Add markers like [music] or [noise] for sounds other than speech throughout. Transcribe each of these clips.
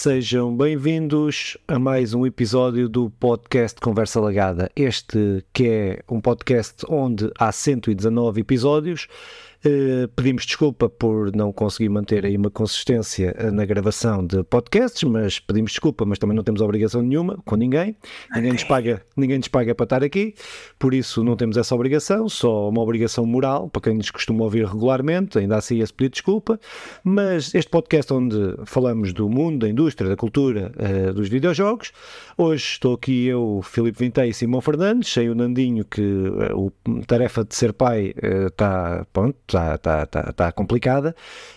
Sejam bem-vindos a mais um episódio do podcast Conversa Lagada. Este que é um podcast onde há 119 episódios pedimos desculpa por não conseguir manter aí uma consistência eh, na gravação de podcasts, mas pedimos desculpa, mas também não temos obrigação nenhuma com ninguém. Ninguém nos paga, ninguém nos paga para estar aqui, por isso não temos essa obrigação, só uma obrigação moral para quem nos costuma ouvir regularmente, ainda assim esse pedir desculpa. Mas este podcast onde falamos do mundo, da indústria, da cultura, uh, dos videojogos, hoje estou aqui eu, Filipe Vintei e Simão Fernandes, sem o Nandinho que uh, a tarefa de ser pai está, pronto, está tá, tá, tá complicada.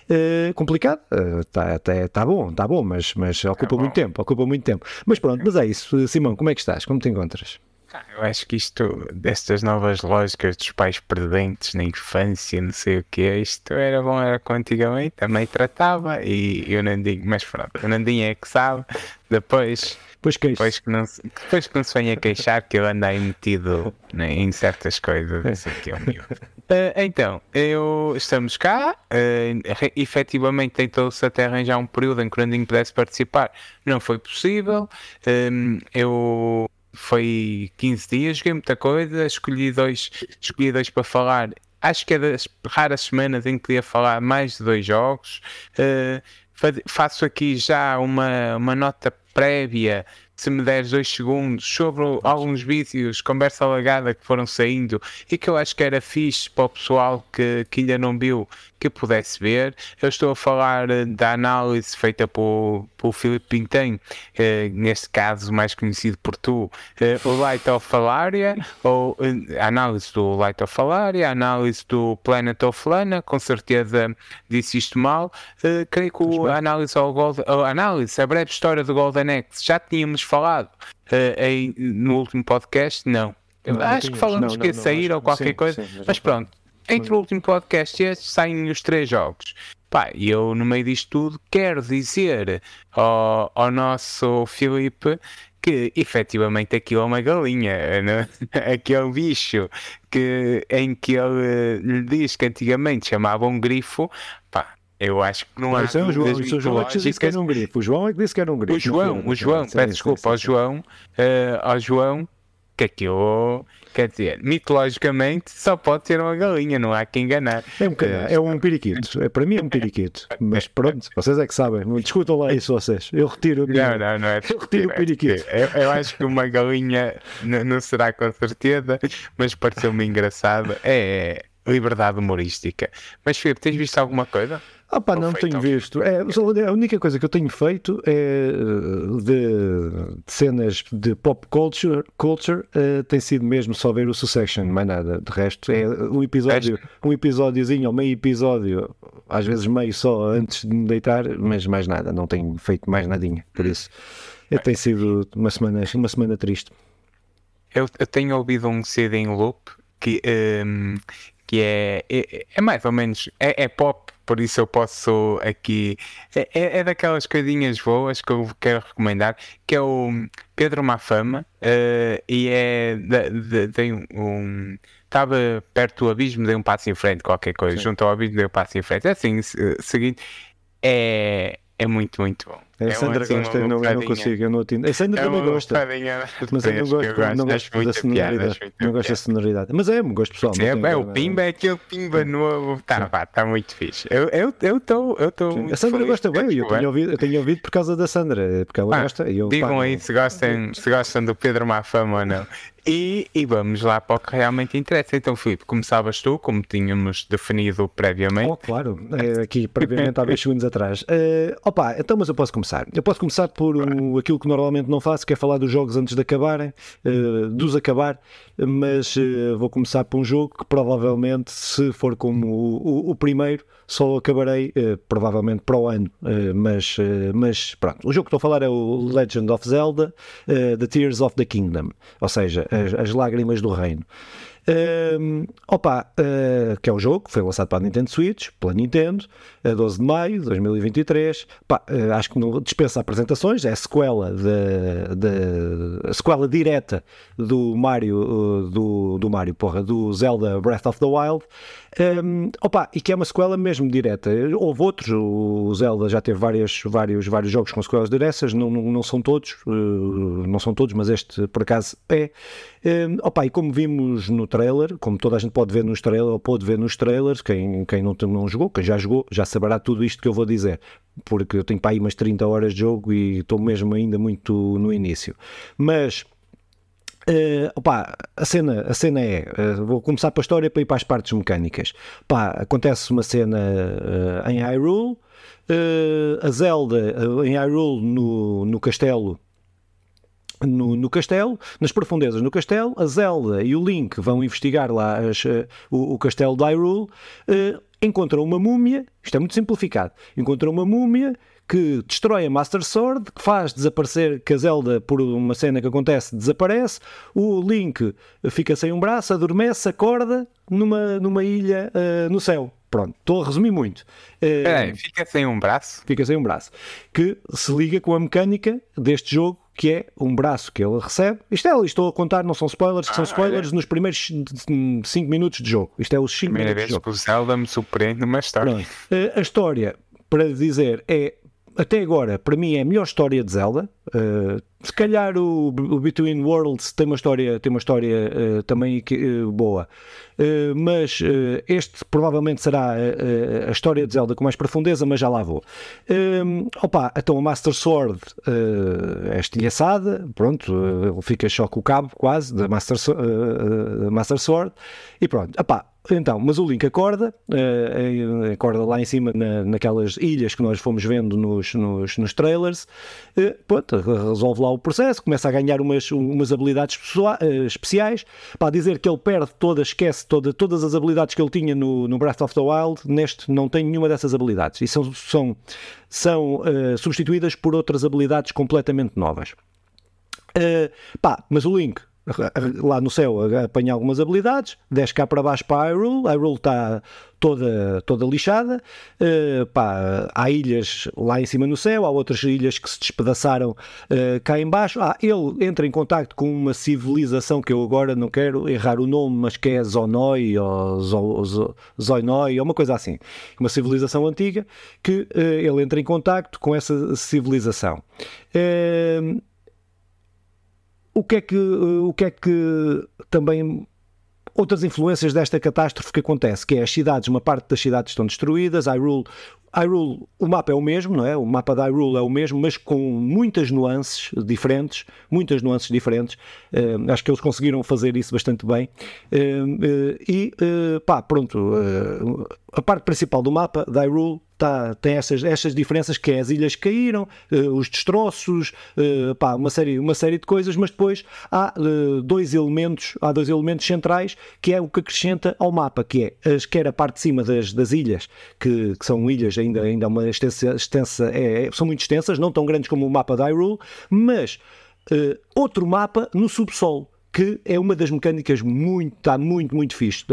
Uh, complicada, está uh, tá bom, está bom, mas, mas ocupa é muito tempo, ocupa muito tempo. Mas pronto, mas é isso. Simão, como é que estás? Como te encontras? Ah, eu acho que isto, destas novas lógicas dos pais presentes na infância, não sei o que, isto era bom, era com antigamente, também tratava e eu não digo, mas pronto, não digo é que sabe, depois Pois que depois que, não, depois que não se venha queixar que eu ando aí metido né, em certas coisas. Isso aqui é o meu. Uh, então, eu, estamos cá. Uh, efetivamente tentou-se até arranjar um período em que o Randinho pudesse participar. Não foi possível. Um, eu foi 15 dias, joguei muita coisa, escolhi dois, escolhi dois para falar. Acho que é das raras semanas em que podia falar mais de dois jogos. Uh, faço aqui já uma, uma nota prévia, se me deres dois segundos, sobre alguns vídeos, conversa alagada que foram saindo e que eu acho que era fixe para o pessoal que, que ainda não viu que pudesse ver. Eu estou a falar eh, da análise feita por, por Filipe Pintem, eh, neste caso mais conhecido por tu, eh, o Light of Falaria, ou a análise do Light of Falaria, a análise do Planet of Lana, com certeza disse isto mal. creio que a análise, ao Gold, a análise, a breve história do Golden Axe, já tínhamos falado aí, no último podcast, não. não acho que falamos não, que ia sair ou qualquer sim, coisa, sim, mas pronto entre o último podcast e este saem os três jogos. Pá, e eu no meio disto tudo quero dizer ao, ao nosso Filipe que efetivamente aquilo é uma galinha, né? [laughs] aquele bicho que, em que ele lhe diz que antigamente chamava um grifo, eu acho que não há. É o João, o João é que disse que era um grifo. O João é que disse que era um grifo. O João, o João, peço desculpa ao João, uh, ao João, que aquilo Quer dizer, mitologicamente só pode ser uma galinha, não há que enganar. É um, é um periquito, é, para mim é um periquito. Mas pronto, vocês é que sabem, discutam lá isso vocês. Eu retiro Não, não, não é. Eu retiro o periquito. Eu, eu, acho que uma galinha não será com certeza, mas pareceu-me engraçado. É, é liberdade humorística. Mas Filipe, tens visto alguma coisa? Ah pá, não tenho visto. É, a única coisa que eu tenho feito é de, de cenas de pop culture, culture uh, tem sido mesmo só ver o Succession, mais nada. De resto, é um episódio, um episódiozinho ou meio episódio, às vezes meio só antes de me deitar, mas mais nada, não tenho feito mais nadinha. Por isso, é, tem sido uma semana, uma semana triste. Eu, eu tenho ouvido um CD em loop que, um, que é, é, é, mais ou menos é, é pop por isso eu posso aqui. É, é, é daquelas coisinhas boas que eu quero recomendar, que é o Pedro Mafama, uh, e é. De, de, de um, estava perto do abismo, dei um passo em frente, qualquer coisa, Sim. junto ao abismo, dei um passo em frente. É assim, seguinte, é, é muito, muito bom. A é Sandra assim, gosta, eu não, eu não consigo, eu não atendo. A Sandra é também gosta. Mas eu não gosto, eu gosto, não gosto da sonoridade. Não gosto da sonoridade. Mas é um gosto pessoal. É, é, o Pimba é aquele Pimba novo. Está tá muito fixe. Eu estou. Eu, eu, eu a Sandra gosta bem, eu tenho, ouvido, eu tenho ouvido por causa da Sandra, porque ela gosta. Eu, digam aí se gostam, se gostam do Pedro Mafama ou não. E, e, vamos lá para o que realmente interessa. Então, Filipe, começavas tu, como tínhamos definido previamente. Oh, claro, é, aqui previamente há 10 [laughs] segundos atrás. Uh, opa, então, mas eu posso começar. Eu posso começar por aquilo que normalmente não faço, que é falar dos jogos antes de acabarem, uh, dos acabar, mas uh, vou começar por um jogo que provavelmente, se for como o, o, o primeiro, só acabarei uh, provavelmente para o ano. Mas, mas pronto, o jogo que estou a falar é o Legend of Zelda The Tears of the Kingdom, ou seja, as, as lágrimas do reino. Um, opa, uh, que é o jogo que foi lançado para a Nintendo Switch, pela Nintendo, a 12 de maio de 2023. Opa, uh, acho que não dispensa apresentações, é a sequela, de, de, a sequela direta do Mario, uh, do, do Mario, porra, do Zelda Breath of the Wild. Um, opa, e que é uma sequela mesmo direta. Houve outros, o Zelda já teve várias, vários, vários jogos com sequelas diretas, não, não, não são todos, não são todos, mas este por acaso é. Um, opa, e como vimos no trailer, como toda a gente pode ver nos trailers, ou ver nos trailers, quem, quem não, não jogou, quem já jogou, já saberá tudo isto que eu vou dizer, porque eu tenho para aí umas 30 horas de jogo e estou mesmo ainda muito no início. Mas Uh, opa, a cena, a cena é, uh, vou começar para a história para ir para as partes mecânicas. Opa, acontece uma cena uh, em Hyrule, a Zelda em Hyrule no, no castelo no, no, castelo, nas profundezas no castelo, a Zelda e o Link vão investigar lá as, uh, o, o, castelo de Hyrule, uh, encontram uma múmia, isto é muito simplificado, encontram uma múmia que destrói a Master Sword, que faz desaparecer, que a Zelda, por uma cena que acontece, desaparece, o Link fica sem um braço, adormece, acorda numa, numa ilha uh, no céu. Pronto, estou a resumir muito. Uh, Peraí, fica sem um braço? Fica sem um braço. Que se liga com a mecânica deste jogo que é um braço que ele recebe. Isto é, estou a contar, não são spoilers, ah, são spoilers é. nos primeiros 5 minutos de jogo. Isto é os 5 minutos vez de jogo. que o Zelda me surpreende numa história. Uh, a história, para dizer, é até agora, para mim, é a melhor história de Zelda. Uh, se calhar o, o, Between Worlds tem uma história, tem uma história uh, também uh, boa, mas este provavelmente será a história de Zelda com mais profundeza, mas já lá vou. opa, então a Master Sword é estilhaçada, pronto, ele fica só com o cabo quase da Master, Master Sword e pronto. Opa, então, mas o Link acorda, uh, acorda lá em cima na, naquelas ilhas que nós fomos vendo nos, nos, nos trailers, uh, pronto, resolve lá o processo, começa a ganhar umas, umas habilidades uh, especiais, para dizer que ele perde todas, esquece toda, todas as habilidades que ele tinha no, no Breath of the Wild, neste não tem nenhuma dessas habilidades, e são, são, são substituídas por outras habilidades completamente novas. pá, mas o Link lá no céu apanha algumas habilidades, desce cá para baixo para a Hyrule, a Hyrule está toda, toda lixada, uh, pá, há ilhas lá em cima no céu, há outras ilhas que se despedaçaram uh, cá embaixo, ah, ele entra em contacto com uma civilização que eu agora não quero errar o nome, mas que é Zonoi ou Zoinoi, ou uma coisa assim, uma civilização antiga, que uh, ele entra em contacto com essa civilização. Uh, o que é que, eh, o que, é que também outras influências desta catástrofe que acontece, que é as cidades, uma parte das cidades estão destruídas, Hyrule, Hyrule, o mapa é o mesmo, não é? O mapa da Hyrule é o mesmo, mas com muitas nuances diferentes, muitas nuances diferentes. Uh, acho que eles conseguiram fazer isso bastante bem. Uh, uh, e, pá, pronto, a parte principal do mapa da Hyrule tá, tem essas, essas diferenças que é as ilhas que caíram, uh, os destroços, uh, pá, uma, série, uma série de coisas, mas depois há uh, dois elementos, há dois elementos centrais que é o que acrescenta ao mapa, que é as, quer a parte de cima das, das ilhas, que, que são ilhas ainda, ainda uma extensa, extensa é, é, são muito extensas, não tão grandes como o mapa da Hyrule, mas outro mapa no subsolo que é uma das mecânicas muito, está muito, muito fixe.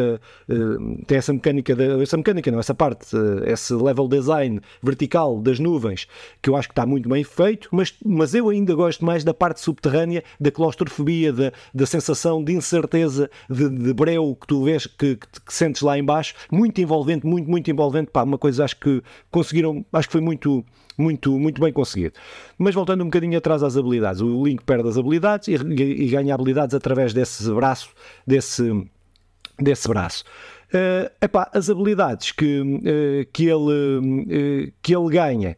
Uh, tem essa mecânica, de, essa mecânica não, essa parte, uh, esse level design vertical das nuvens, que eu acho que está muito bem feito, mas, mas eu ainda gosto mais da parte subterrânea, da claustrofobia, da, da sensação de incerteza, de, de breu que tu vês, que, que, que, sentes lá embaixo, muito envolvente, muito, muito envolvente, pá, uma coisa acho que conseguiram, acho que foi muito muito, muito bem conseguido. Mas voltando um bocadinho atrás às habilidades, o Link perde as habilidades e, e ganha habilidades através desse braço, desse, desse braço. Uh, epá, as habilidades que, uh, que, ele, uh, que ele ganha,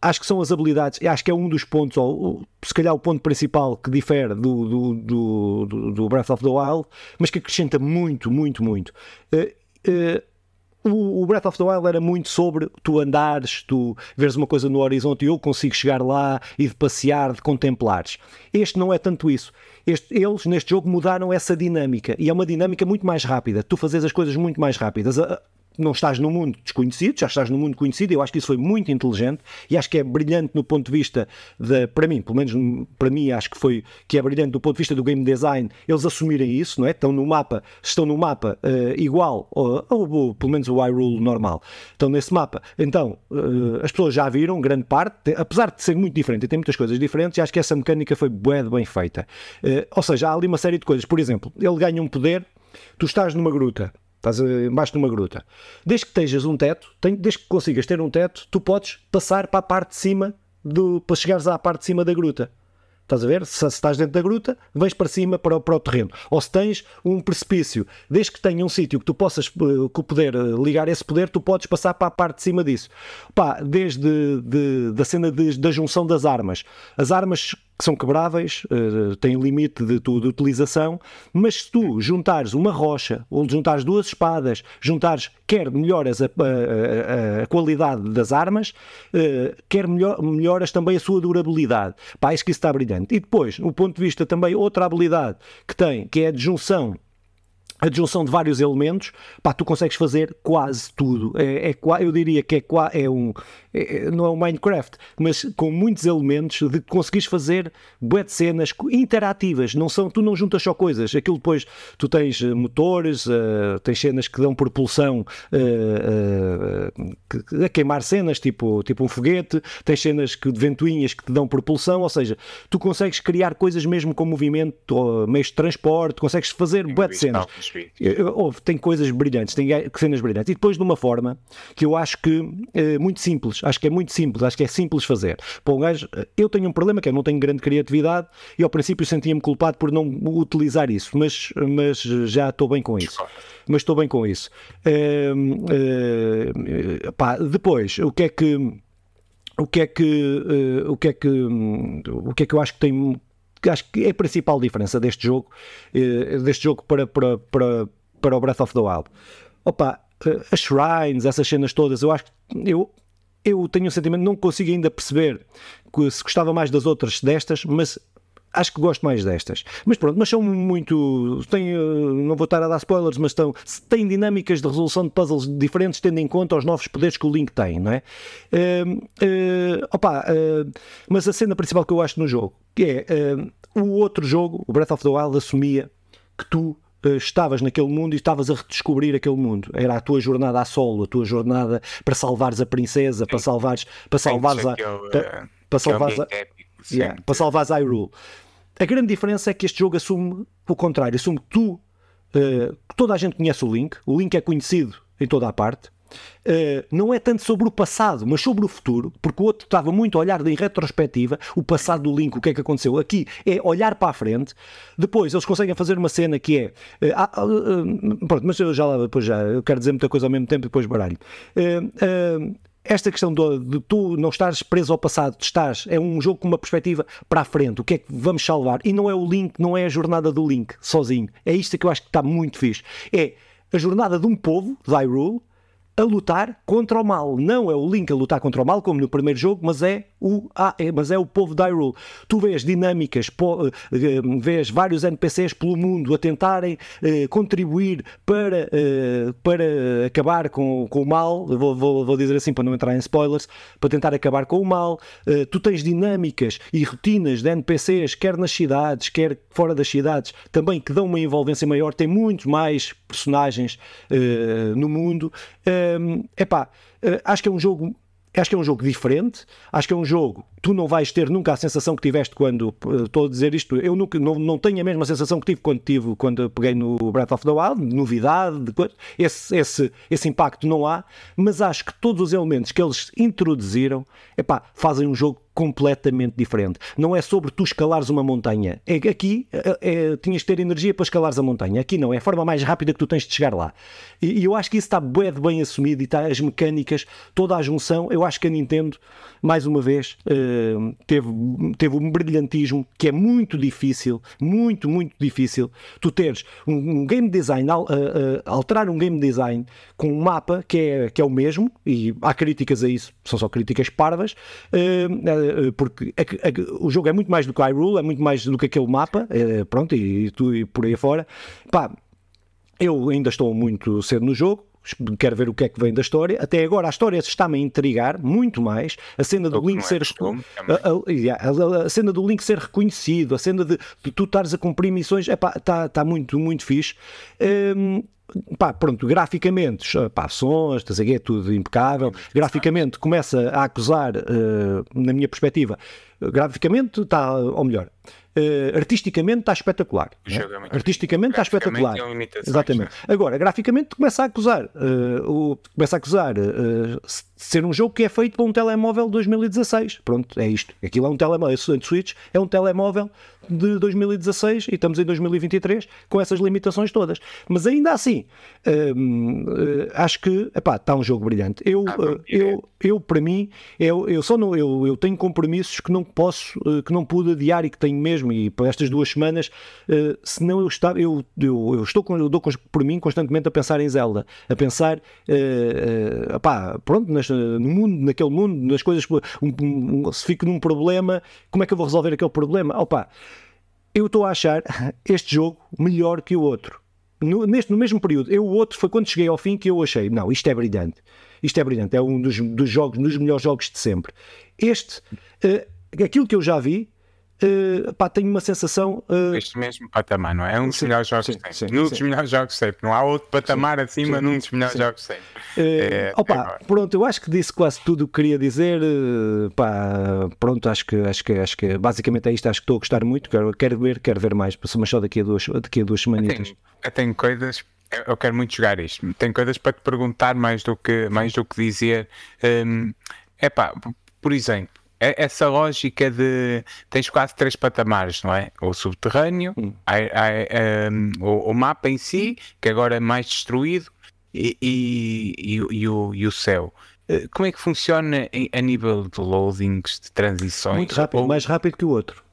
acho que são as habilidades, acho que é um dos pontos, ou se calhar o ponto principal que difere do, do, do, do Breath of the Wild, mas que acrescenta muito, muito, muito. Uh, o, Breath of the Wild era muito sobre tu andares, tu veres uma coisa no horizonte e eu consigo chegar lá e de passear, de contemplares. Este não é tanto isso. Este, eles, neste jogo, mudaram essa dinâmica e é uma dinâmica muito mais rápida. Tu fazes as coisas muito mais rápidas. Não estás no mundo desconhecido, já estás no mundo conhecido. Eu acho que isso foi muito inteligente e acho que é brilhante no ponto de vista da, para mim, pelo menos para mim, acho que foi que é brilhante do ponto de vista do game design, eles assumirem isso, não é? Estão no mapa, estão no mapa uh, igual, ou, ou, ou, pelo menos o iRule normal, estão nesse mapa. Então, uh, as pessoas já viram, grande parte, apesar de ser muito diferente e tem muitas coisas diferentes, acho que essa mecânica foi bem, bem feita. Uh, ou seja, há ali uma série de coisas. Por exemplo, ele ganha um poder, tu estás numa gruta, estás embaixo de uma gruta. Desde que estejas um teto, desde que consigas ter um teto, tu podes passar para a parte de cima, do, para chegares à parte de cima da gruta. Estás a ver? Se, se, estás dentro da gruta, vens para cima para, para o terreno. Ou se tens um precipício, desde que tenha um sítio que tu possas uh, que poder uh, ligar esse poder, tu podes passar para a parte de cima disso. Pá, desde de, da cena de, da junção das armas. As armas que são quebráveis, uh, têm limite de, de, utilização, mas se tu juntares uma rocha, ou juntares duas espadas, juntares, quer melhoras a, a, a qualidade das armas, uh, quer melhor, melhoras também a sua durabilidade. Pá, acho que isso está brilhante. E depois, no ponto de vista também, outra habilidade que tem, que é a de junção a junção de vários elementos, pá, tu consegues fazer quase tudo. É, é eu diria que é, é um, é, não é um Minecraft, mas com muitos elementos de conseguires fazer bué de cenas interativas. Não são, tu não juntas só coisas. Aquilo depois, tu tens eh, motores, uh, tens cenas que dão propulsão uh, uh, a queimar cenas, tipo, tipo um foguete, tens cenas que, de ventoinhas que te dão propulsão, ou seja, tu consegues criar coisas mesmo com movimento, meios de transporte, consegues fazer bué de cenas. Houve, tem coisas brilhantes, tem cenas brilhantes. E depois de uma forma que eu acho que é muito simples. Acho que é muito simples, acho que é simples fazer. Para um gajo, eu tenho um problema que eu não tenho grande criatividade e ao princípio sentia-me culpado por não utilizar isso, mas, mas já estou bem com isso. Mas estou bem com isso. Uh, uh, pá, depois, o que é que o que é que uh, o que é que o que é que eu acho que tem acho que é a principal diferença deste jogo, eh, deste jogo para, para, para, para o Breath of the Wild. Opa, eh, as shrines, essas cenas todas, eu acho que eu, eu tenho um sentimento, não consigo ainda perceber se gostava mais das outras destas, mas acho que gosto mais destas. Mas pronto, mas são muito. Têm, eh, não vou estar a dar spoilers, mas estão, têm dinâmicas de resolução de puzzles diferentes, tendo em conta os novos poderes que o Link tem, não é? Uh, uh, opa, uh, mas a cena principal que eu acho no jogo que é o outro jogo, o Breath of the Wild, assumia que tu estavas naquele mundo e estavas a redescobrir aquele mundo. Era a tua jornada a solo, a tua jornada para salvares a princesa, Sim. para salvares, para salvares a, eu, para, para salvares a, yeah, para salvares a Hyrule. A grande diferença é que este jogo assume o contrário, assume que tu, uh, toda a gente conhece o Link, o Link é conhecido em toda a parte, Uh, não é tanto sobre o passado, mas sobre o futuro, porque o outro estava muito a olhar em retrospectiva, o passado do Link, o que é que aconteceu. Aqui é olhar para a frente. Depois eles conseguem fazer uma cena que é. Uh, uh, pronto, mas eu já lá, depois já, eu quero dizer muita coisa ao mesmo tempo e depois baralho esta questão de, de, tu não estares preso ao passado, estás, é um jogo com uma perspectiva para a frente, o que é que vamos salvar? E não é o Link, não é a jornada do Link sozinho. É isto que eu acho que está muito fixe. É a jornada de um povo, de Hyrule, a lutar contra o mal. Não é o Link a lutar contra o mal, como no primeiro jogo, mas é o, ah, é, mas é o povo de Hyrule. Tu vês dinâmicas, po, uh, vês vários NPCs pelo mundo a tentarem uh, contribuir para, para acabar com, com o mal. Vou, vou, vou, dizer assim para não entrar em spoilers, para tentar acabar com o mal. tu tens dinâmicas e rotinas de NPCs, quer nas cidades, quer fora das cidades, também que dão uma envolvência maior. Tem muitos mais personagens no mundo. Um, epá, uh, acho que é um jogo acho que é um jogo diferente, acho que é um jogo, tu não vais ter nunca a sensação que tiveste quando, uh, estou a dizer isto, eu nunca, não, não tenho a mesma sensação que tive quando tive, quando peguei no Breath of the Wild, novidade, de, esse, esse, esse impacto não há, mas acho que todos os elementos que eles introduziram, epá, fazem um jogo completamente diferente. Não é sobre tu escalares uma montanha. É, aqui é, é, tinhas que ter energia para escalares a montanha. Aqui não, é a forma mais rápida que tu tens de chegar lá. E, e eu acho que isso está bem, bem assumido e está as mecânicas, toda a junção. Eu acho que a Nintendo, mais uma vez, uh, teve, teve um brilhantismo que é muito difícil, muito, muito difícil. Tu teres um, um game design, uh, uh, alterar um game design com um mapa que é, que é o mesmo, e há críticas a isso, são só críticas parvas porque é é o jogo é muito mais do que Hyrule, é muito mais do que aquele mapa, é, pronto, e, tu, e por aí fora. Pá, eu ainda estou muito cedo no jogo, quero ver o que é que vem da história. Até agora a história está-me a intrigar muito mais. A cena do Link é ser a, a, a, a, cena do Link ser reconhecido, a cena de, de tu estares a cumprir missões, está tá muito, muito fixe. Um, pá, pronto, graficamente, pá, sons, é tudo impecável. Graficamente começa a acusar, uh, na minha perspectiva, graficamente está, ou melhor, Uh, artisticamente está espetacular. Né? Artisticamente está espetacular. Exatamente. Né? Agora, graficamente começa a acusar, uh, o, começa a acusar uh, ser um jogo que é feito para um telemóvel 2016. Pronto, é isto. Aquilo é um telemóvel, esse Switch é um telemóvel de 2016 e estamos em 2023 com essas limitações todas. Mas ainda assim, acho que epá, está um jogo brilhante. Eu, ah, eu, eu, para mim, eu, eu só não, eu, eu tenho compromissos que não posso, que não pude adiar e que tenho mesmo e para estas duas semanas, senão eu, estava, eu, eu, eu estou com, eu dou por mim constantemente a pensar em Zelda, a pensar, uh, uh, pá, pronto, nas, no mundo, naquele mundo, nas coisas, um, um, se fico num problema, como é que eu vou resolver aquele problema? Opa, eu estou a achar [laughs] este jogo melhor que o outro. No, neste, no mesmo período, eu o outro foi quando cheguei ao fim que eu achei, não, isto é brilhante. Isto é brilhante, é um dos, dos jogos, dos melhores jogos de sempre. Este, uh, aquilo que eu já vi, Uh, pá, tenho uma sensação. Uh... Este mesmo patamar, não é? É um dos sim, melhores jogos sim, sempre. Num dos melhores jogos sempre. Não há outro patamar acima num dos melhores jogos sempre. Uh, é, opa, pronto, eu acho que disse quase tudo o que queria dizer. Uh, pá, pronto, acho que, acho, que, acho que basicamente é isto. Acho que estou a gostar muito. Quero, quero ver, quero ver mais. Mas só daqui a duas, daqui a duas semanitas. Eu tenho, eu tenho coisas eu quero muito jogar isto. Tenho coisas para te perguntar mais do que, mais do que dizer. Um, é pá, por exemplo, é essa lógica de tens quase três patamares, não é? O subterrâneo, hum. um, o, o, mapa em si, que agora é mais destruído, e, e, e, e o, o, céu. Eh, como é que funciona a nível de loadings, de transições? Muito rápido, Ou... mais rápido que o outro.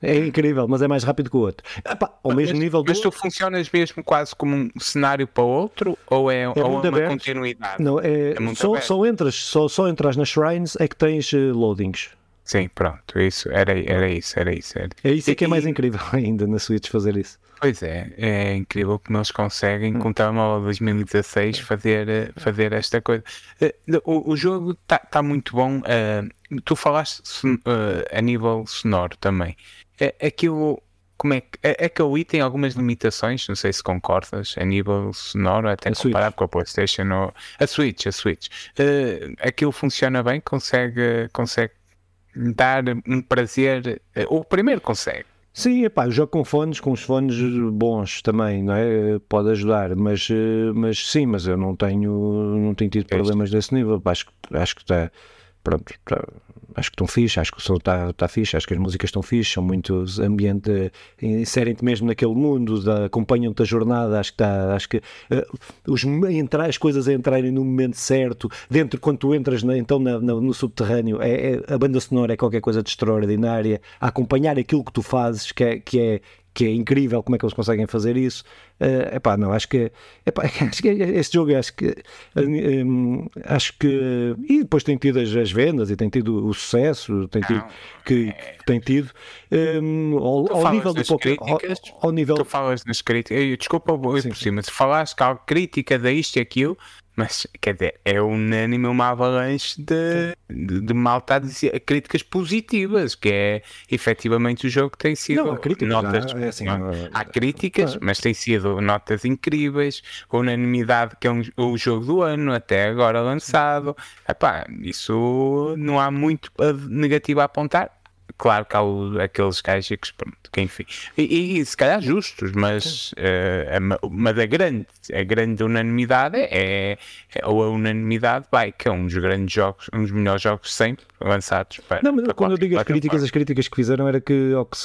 É incrível, mas é mais rápido que o outro. Epá, ao mesmo mas, nível do Mas tu funcionas mesmo quase como um cenário para outro ou é, é, ou é uma aberto. continuidade? Não, é, é só, só, entras, só, só entras nas shrines é que tens uh, loadings. Sim, pronto, isso, era, era isso, era isso. Era. É isso é que é mais incrível [laughs] ainda na Switch fazer isso. Pois é, é incrível que nós conseguem, hum. com o telemóvel 2016, fazer, eh, fazer esta coisa. Eh, o, o jogo está tá muito bom. Uh, tu falaste uh, a nível sonoro também. É, aquilo, como é que. É, é que o Wii tem algumas limitações, não sei se concordas, a nível sonoro, até a comparado Switch. com a PlayStation ou a Switch, a Switch. Uh, aquilo funciona bem, consegue, consegue dar um prazer. Uh, o primeiro consegue. Sim, epá, eu jogo com fones, com os fones bons também, não é? Pode ajudar, mas, eh, mas sim, mas eu não tenho, não tenho tido problemas desse nível. Acho, acho que está pronto, tá, acho que estão fixe, acho que o som está tá fixe, acho que as músicas estão fixe, são muito ambiente, inserem-te mesmo naquele mundo, acompanham-te a jornada, acho que está, acho que uh, os, as coisas a entrarem no momento certo, dentro, quando tu entras na, então na, na, no subterrâneo, é, é, a banda sonora é qualquer coisa de extraordinária, a acompanhar aquilo que tu fazes, que é, que é que é incrível como é que eles conseguem fazer isso. Uh, epá, não, acho que, epá, [laughs] acho que este jogo, acho que, um, acho que, e depois tem tido as, as, vendas e tem tido o sucesso, tem tido, que, é... tem tido, um, ao, ao nível do pouco, ao, ao, nível... Tu falas nas críticas, desculpa, eu por cima, se falaste que há crítica da isto e aquilo, mas, quer dizer, é unânime uma avalanche de, de, de malta a dizer críticas positivas, que é efetivamente o jogo que tem sido. Não, há críticas, notas, não, é assim, não, há críticas, é. mas tem sido notas incríveis, unanimidade que é um, o jogo do ano, até agora lançado. Epá, isso não há muito negativo a apontar claro que há o, aqueles gajos pronto, que enfim, e, e, se calhar justos, mas, uh, mas a grande, a grande unanimidade é, é, ou a unanimidade vai, que é um dos grandes jogos, um dos melhores jogos sempre lançados para, Não, mas para quando eu digo as críticas, as críticas que fizeram era que, ou que,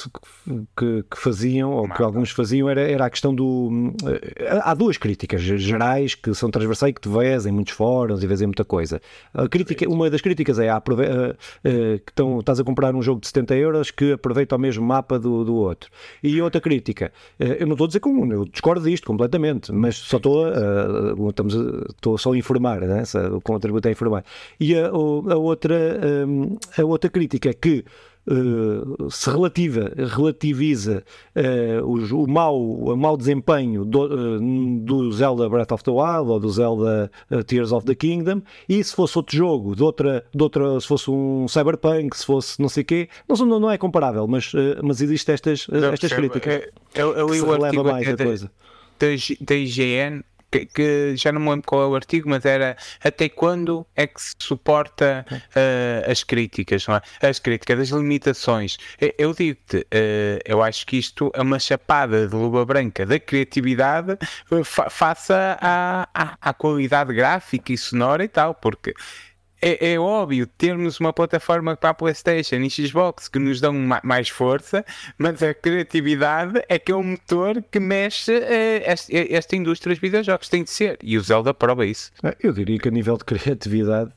que, que faziam, ou que alguns faziam, era, era a questão do. Eh, há duas críticas gerais que são transversais e que tu vês em muitos fóruns e vês em muita coisa. A crítica, uma das críticas é a, a, a, que estão, estás a comprar um jogo de 70 euros que aproveita o mesmo mapa do, do outro. E outra crítica, eh, eu não estou a dizer como, eu discordo disto completamente, mas só estou a, estamos a, estou só a informar, né? o contributo é informar. E a, a outra, eh, a outra crítica é que uh, se relativa, relativiza uh, o, o, mau, o mau desempenho do, uh, do, Zelda Breath of the Wild ou do Zelda Tears of the Kingdom e se fosse outro jogo, de outra, de outra, se fosse um Cyberpunk, se fosse não sei o quê, não, não é comparável, mas, mas existem estas, estas críticas. Eu, eu, eu, se releva mais a coisa. Da IGN que, que, já não me lembro qual é o artigo, mas era até quando é que se suporta uh, as críticas, não é? As críticas, as limitações. Eu digo-te, uh, eu acho que isto é uma chapada de luva branca da criatividade uh, fa faça à, à, à qualidade gráfica e sonora e tal, porque é, é, óbvio termos uma plataforma para a PlayStation e Xbox que nos dão ma mais força, mas a criatividade é que é o motor que mexe eh, esta, esta, indústria dos videojogos. Tem de ser. E o Zelda prova isso. Ah, eu diria que a nível de criatividade,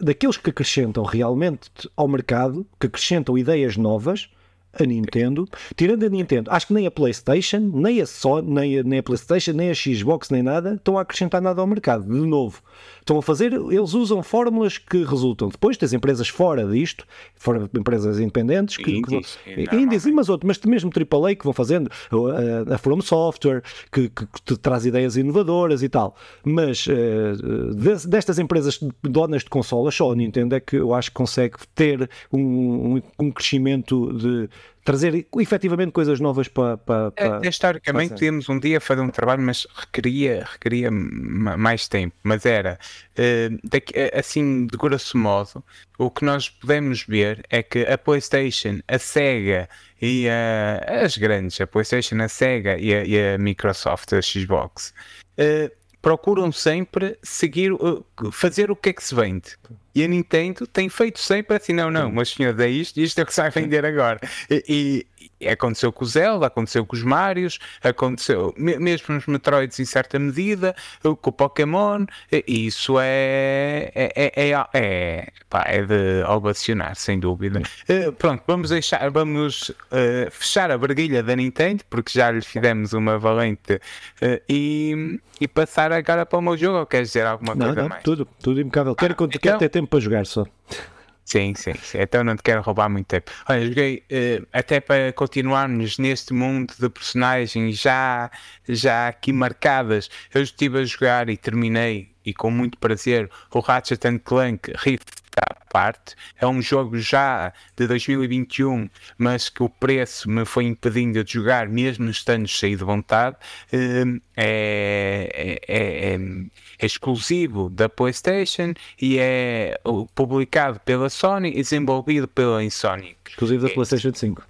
daqueles que acrescentam realmente ao mercado, que acrescentam ideias novas, a Nintendo, tirando a Nintendo, acho que nem a PlayStation, nem a Sony, nem a, nem a PlayStation, nem a Xbox, nem nada, estão a acrescentar nada ao mercado. De novo, estão a fazer, eles usam fórmulas que resultam. Depois tens empresas fora disto, fora empresas independentes, que, indies, que indies, mas outros, mas mesmo AAA que vão fazendo, a, a From Software, que, que, que, te traz ideias inovadoras e tal. Mas uh, destas empresas donas de consolas, só a Nintendo é que eu acho que consegue ter um, um, um crescimento de trazer efetivamente coisas novas para. para, para é, historicamente, podíamos um dia fazer um trabalho, mas requeria, requeria mais tempo. Mas era daqui, eh, assim, de grosso modo, o que nós podemos ver é que a PlayStation, a Sega e a, as grandes, a PlayStation, a Sega e a, e a Microsoft, a Xbox. Uh, procuram sempre seguir, fazer o que é que se vende. E a Nintendo tem feito sempre assim: não, não, mas senhor, é isto, isto é o que se vai vender agora. E, e aconteceu com o Zelda, aconteceu com os Marios, aconteceu mesmo os Metroids em certa medida, com o Pokémon, e isso é, é, é, é, é, pá, é de ovacionar, sem dúvida. Uh, pronto, vamos deixar, vamos uh, fechar a barguilha da Nintendo, porque já lhe fizemos uma valente, uh, e, e passar agora para o meu jogo, ou queres dizer alguma não, coisa não, mais? Tudo, tudo impecável. Quero, ah, quero então... ter tempo para jogar só. Sim, sim, sim, então não te quero roubar muito tempo. Olha, joguei uh, até para continuarmos neste mundo de personagens já, já aqui marcadas. Eu estive a jogar e terminei, e com muito prazer, o Ratchet Clank Rift à parte. É um jogo já de 2021, mas que o preço me foi impedindo de jogar, mesmo estando cheio de vontade. Hum, é, é, é, é exclusivo da PlayStation e é publicado pela Sony e desenvolvido pela Insomniac. Exclusivo da PlayStation 5.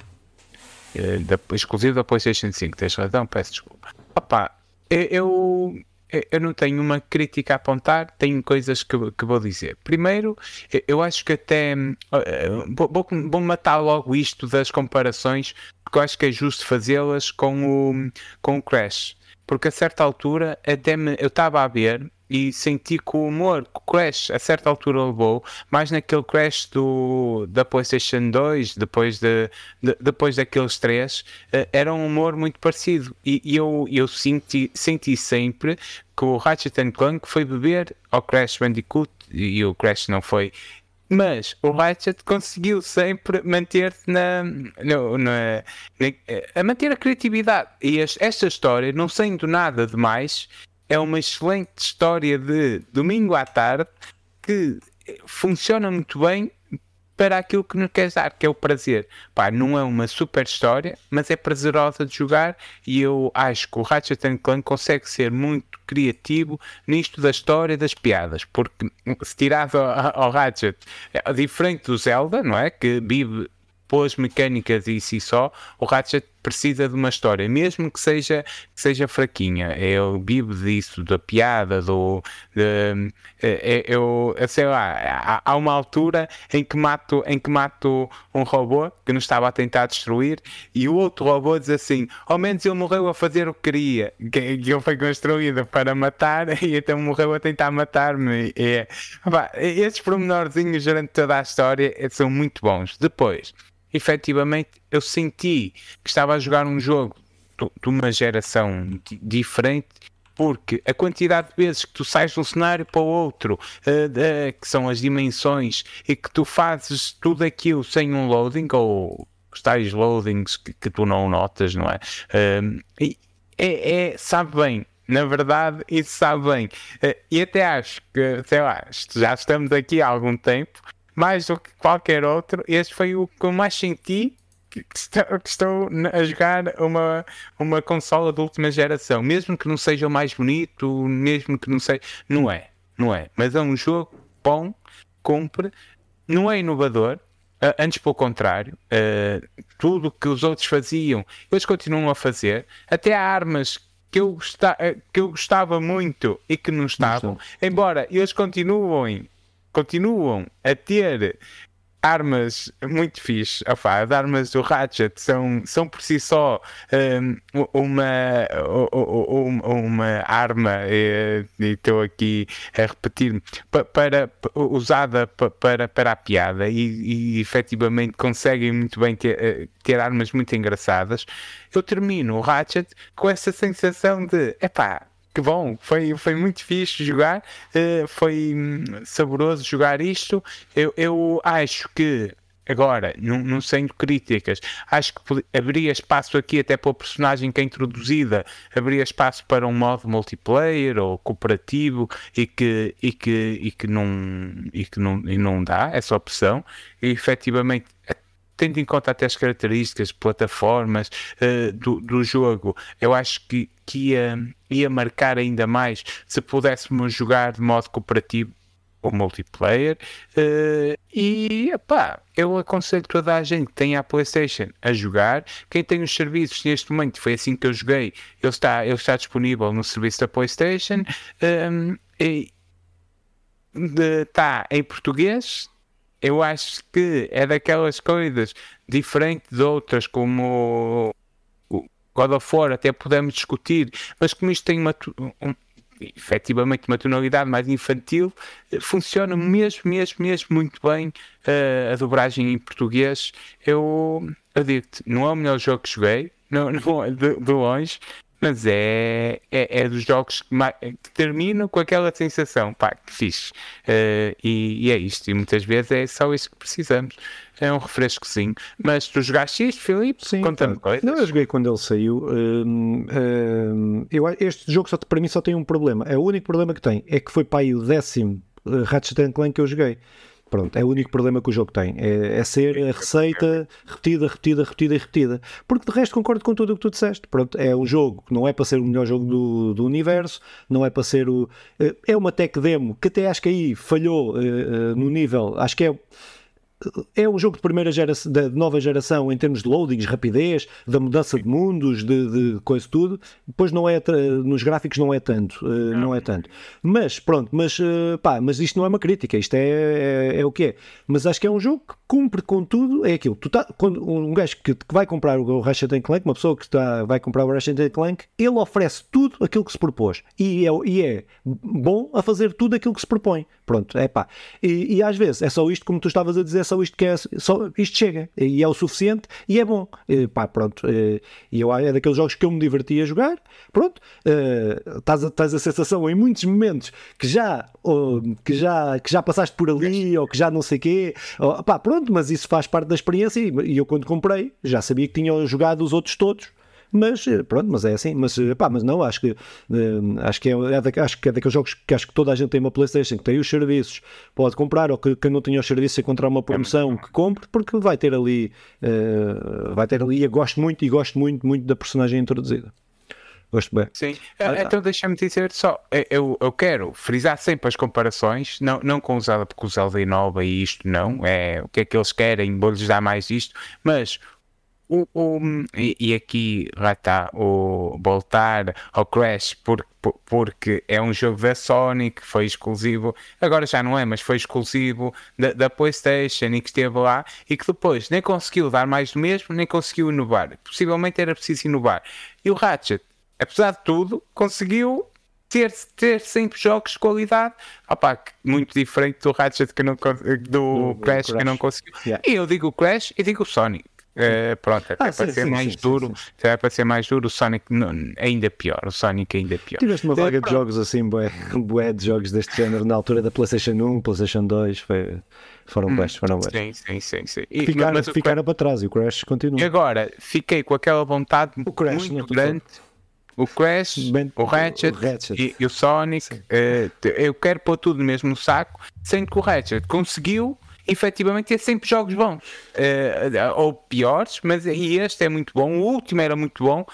É, da, exclusivo da PlayStation 5, tens razão, peço desculpa. Opa, eu eu não tenho uma crítica a apontar, tenho coisas que, que vou dizer. Primeiro, eu acho que até eh, vou, vou, matar logo isto das comparações, porque eu acho que é justo fazê-las com o, com o Crash. Porque a certa altura até me, eu estava a ver e senti que o humor o Crash a certa altura levou, mais naquele Crash do, da PlayStation 2, depois, de, de depois daqueles três, uh, era um humor muito parecido. E, e eu, eu senti, senti sempre que o Ratchet Clank foi beber ao Crash Bandicoot e o Crash não foi. Mas o Ratchet conseguiu sempre manter-se na, na, na, a manter a criatividade. E esta história, não sendo nada demais, é uma excelente história de domingo à tarde que funciona muito bem para aquilo que nos queres dar, que é o prazer. Pá, não é uma super história, mas é prazerosa de jogar e eu acho que o Ratchet Clank consegue ser muito criativo nisto da história das piadas, porque se tirado ao, Ratchet, é diferente do Zelda, não é? Que vive pelas mecânicas e si só, o Ratchet precisa de uma história, mesmo que seja, que seja fraquinha. Eu vivo disso, da piada, do. De, é, é, eu, sei lá, há, uma altura em que, mato, em que mato um robô que nos estava a tentar destruir e o outro robô diz assim: ao menos ele morreu a fazer o que queria, que, que ele foi construído para matar [laughs] e então morreu a tentar matar-me. É, estes pormenorzinhos durante toda a história são muito bons. Depois efetivamente eu senti que estava a jogar um jogo de uma geração diferente porque a quantidade de vezes que tu sais de um cenário para o outro, uh, uh, que são as dimensões, e que tu fazes tudo aquilo sem um loading, ou os tais loadings que, que tu não notas, não é? Uh, é, é, sabe bem, na verdade, isso sabe bem. e até acho que, sei lá, já estamos aqui há algum tempo, mais do que qualquer outro, este foi o que eu mais senti que estou, que estou a jogar uma, uma consola de última geração, mesmo que não seja o mais bonito, mesmo que não seja. Não é, não é. Mas é um jogo bom, compre, não é inovador. Antes, pelo contrário, uh, tudo que os outros faziam, eles continuam a fazer. Até há armas que eu, que eu gostava muito e que não estavam, embora eles continuem, continuam a ter armas muito fixe. Opa, as armas do Ratchet são, são por si só um, uma, uma, uma arma, e estou aqui a repetir, para, para, usada para, para a piada e, e efetivamente conseguem muito bem ter, eh, ter armas muito engraçadas. Eu termino o Ratchet com essa sensação de epá que bom, foi, foi muito fixe jogar, uh, foi hum, saboroso jogar isto. Eu, eu acho que agora, não, não sendo críticas, acho que haveria espaço aqui até para a personagem que é introduzida, haveria espaço para um modo multiplayer ou cooperativo e que, e que, e que, não, e que não, e não dá essa opção. E efetivamente tendo em conta até as características, plataformas uh, do, do jogo, eu acho que, que ia, ia marcar ainda mais se pudéssemos jogar de modo cooperativo ou multiplayer. Uh, e pá, eu aconselho toda a gente que tem a PlayStation a jogar. Quem tem os serviços neste momento, foi assim que eu joguei, ele está, ele está disponível no serviço da PlayStation. Um, e, está em português, eu acho que é daquelas coisas diferentes de outras, como God of War, até podemos discutir, mas como isto tem uma, um, efetivamente uma tonalidade mais infantil, funciona mesmo, mesmo, mesmo muito bem uh, a dobragem em português. Eu, eu digo-te, não é o melhor jogo que joguei, não, [laughs] não é de, de longe, mas é, é, é dos jogos que, que, terminam com aquela sensação, pá, que fixe. Uh, e, e, é isto, e muitas vezes é só isso que precisamos. É um refrescozinho. Mas tu jogaste isto, Filipe? Sim. Conta-me coisas. Não, eu joguei quando ele saiu. Uh, uh, eu, este jogo só, para mim só tem um problema. É o único problema que tem. É que foi para aí o décimo Ratchet Clank que eu joguei. Pronto, é o único problema que o jogo tem. É, é ser a receita repetida, repetida, repetida e repetida. Porque de resto concordo com tudo o que tu disseste. Pronto, é um jogo que não é para ser o melhor jogo do, do universo, não é para ser o. Eh, é uma tech demo que até acho que aí falhou uh, uh, no nível. Acho que é é um jogo de primeira geração, de nova geração em termos de loadings, rapidez, da mudança de mundos, de, de coisa tudo. Depois não é nos gráficos não é tanto, uh, não é tanto. Mas pronto, mas uh, pá, mas isto não é uma crítica, isto é, é, é, o que é. Mas acho que é um jogo que cumpre com tudo, é aquilo. Tu tá, quando um gajo que, que vai comprar o Ratchet Clank, uma pessoa que está, vai comprar o Ratchet Clank, ele oferece tudo aquilo que se propôs e é, e é bom a fazer tudo aquilo que se propõe. Pronto, é pá. E, e, às vezes é só isto, como tu estavas a dizer, é só isto que é, só isto chega e é o suficiente e é bom. E, pá, pronto. E eu é daqueles jogos que eu me diverti a jogar. Pronto, estás a, tens a sensação em muitos momentos que já, que já, que já passaste por ali ou que já não sei quê. Ou, pá, pronto, mas isso faz parte da experiência e eu quando comprei já sabia que tinha jogado os outros todos mas eh, pronto, mas é assim, mas, eh, pá, mas não, acho que, uh, acho, que é, é da, acho que é daqueles jogos que acho que toda a gente tem uma Playstation, que tem os serviços, pode comprar, ou que quem não tem os serviços encontrar uma promoção que compre, porque vai ter ali, uh, vai ter ali, eu gosto muito e gosto muito, muito da personagem introduzida. Gosto bem. Sim, ah, tá. então deixa-me dizer só, eu, eu quero frisar sempre as comparações, não, não com o Zelda, porque o Zelda inova e isto não, é o que é que eles querem, vou-lhes dar mais isto, mas o, o, e, e, aqui lá está o voltar ao Crash por, por, porque é um jogo da Sony que foi exclusivo, agora já não é, mas foi exclusivo da, da, PlayStation e que esteve lá e que depois nem conseguiu dar mais do mesmo, nem conseguiu inovar. Possivelmente era preciso inovar. E o Ratchet, apesar de tudo, conseguiu ter, ter sempre jogos de qualidade, Opa, muito diferente do Ratchet que não, do, do Crash, Crash, que não conseguiu. Yeah. E eu digo Crash e digo Sonic Uh, pronto, até ah, para sim, ser sim, mais sim, duro, até para ser mais duro, o Sonic não, ainda pior, o Sonic ainda pior. Tiveste uma eh, vaga de jogos assim, bué, [laughs] bué de jogos deste género na altura da PlayStation 1, PlayStation 2, foi, foram hum, foram bestos. Sim, sim, sim. E, ficaram, mas, ficaram para trás e o Crash continua. E agora, fiquei com aquela vontade Crash, muito grande o Crash, Bem, o Ratchet, o Ratchet. E, e, o Sonic. Uh, eu quero pôr tudo mesmo no saco, sendo que o Ratchet conseguiu efetivamente ter sempre jogos bons, uh, ou piores, mas e este é muito bom. O último era muito bom.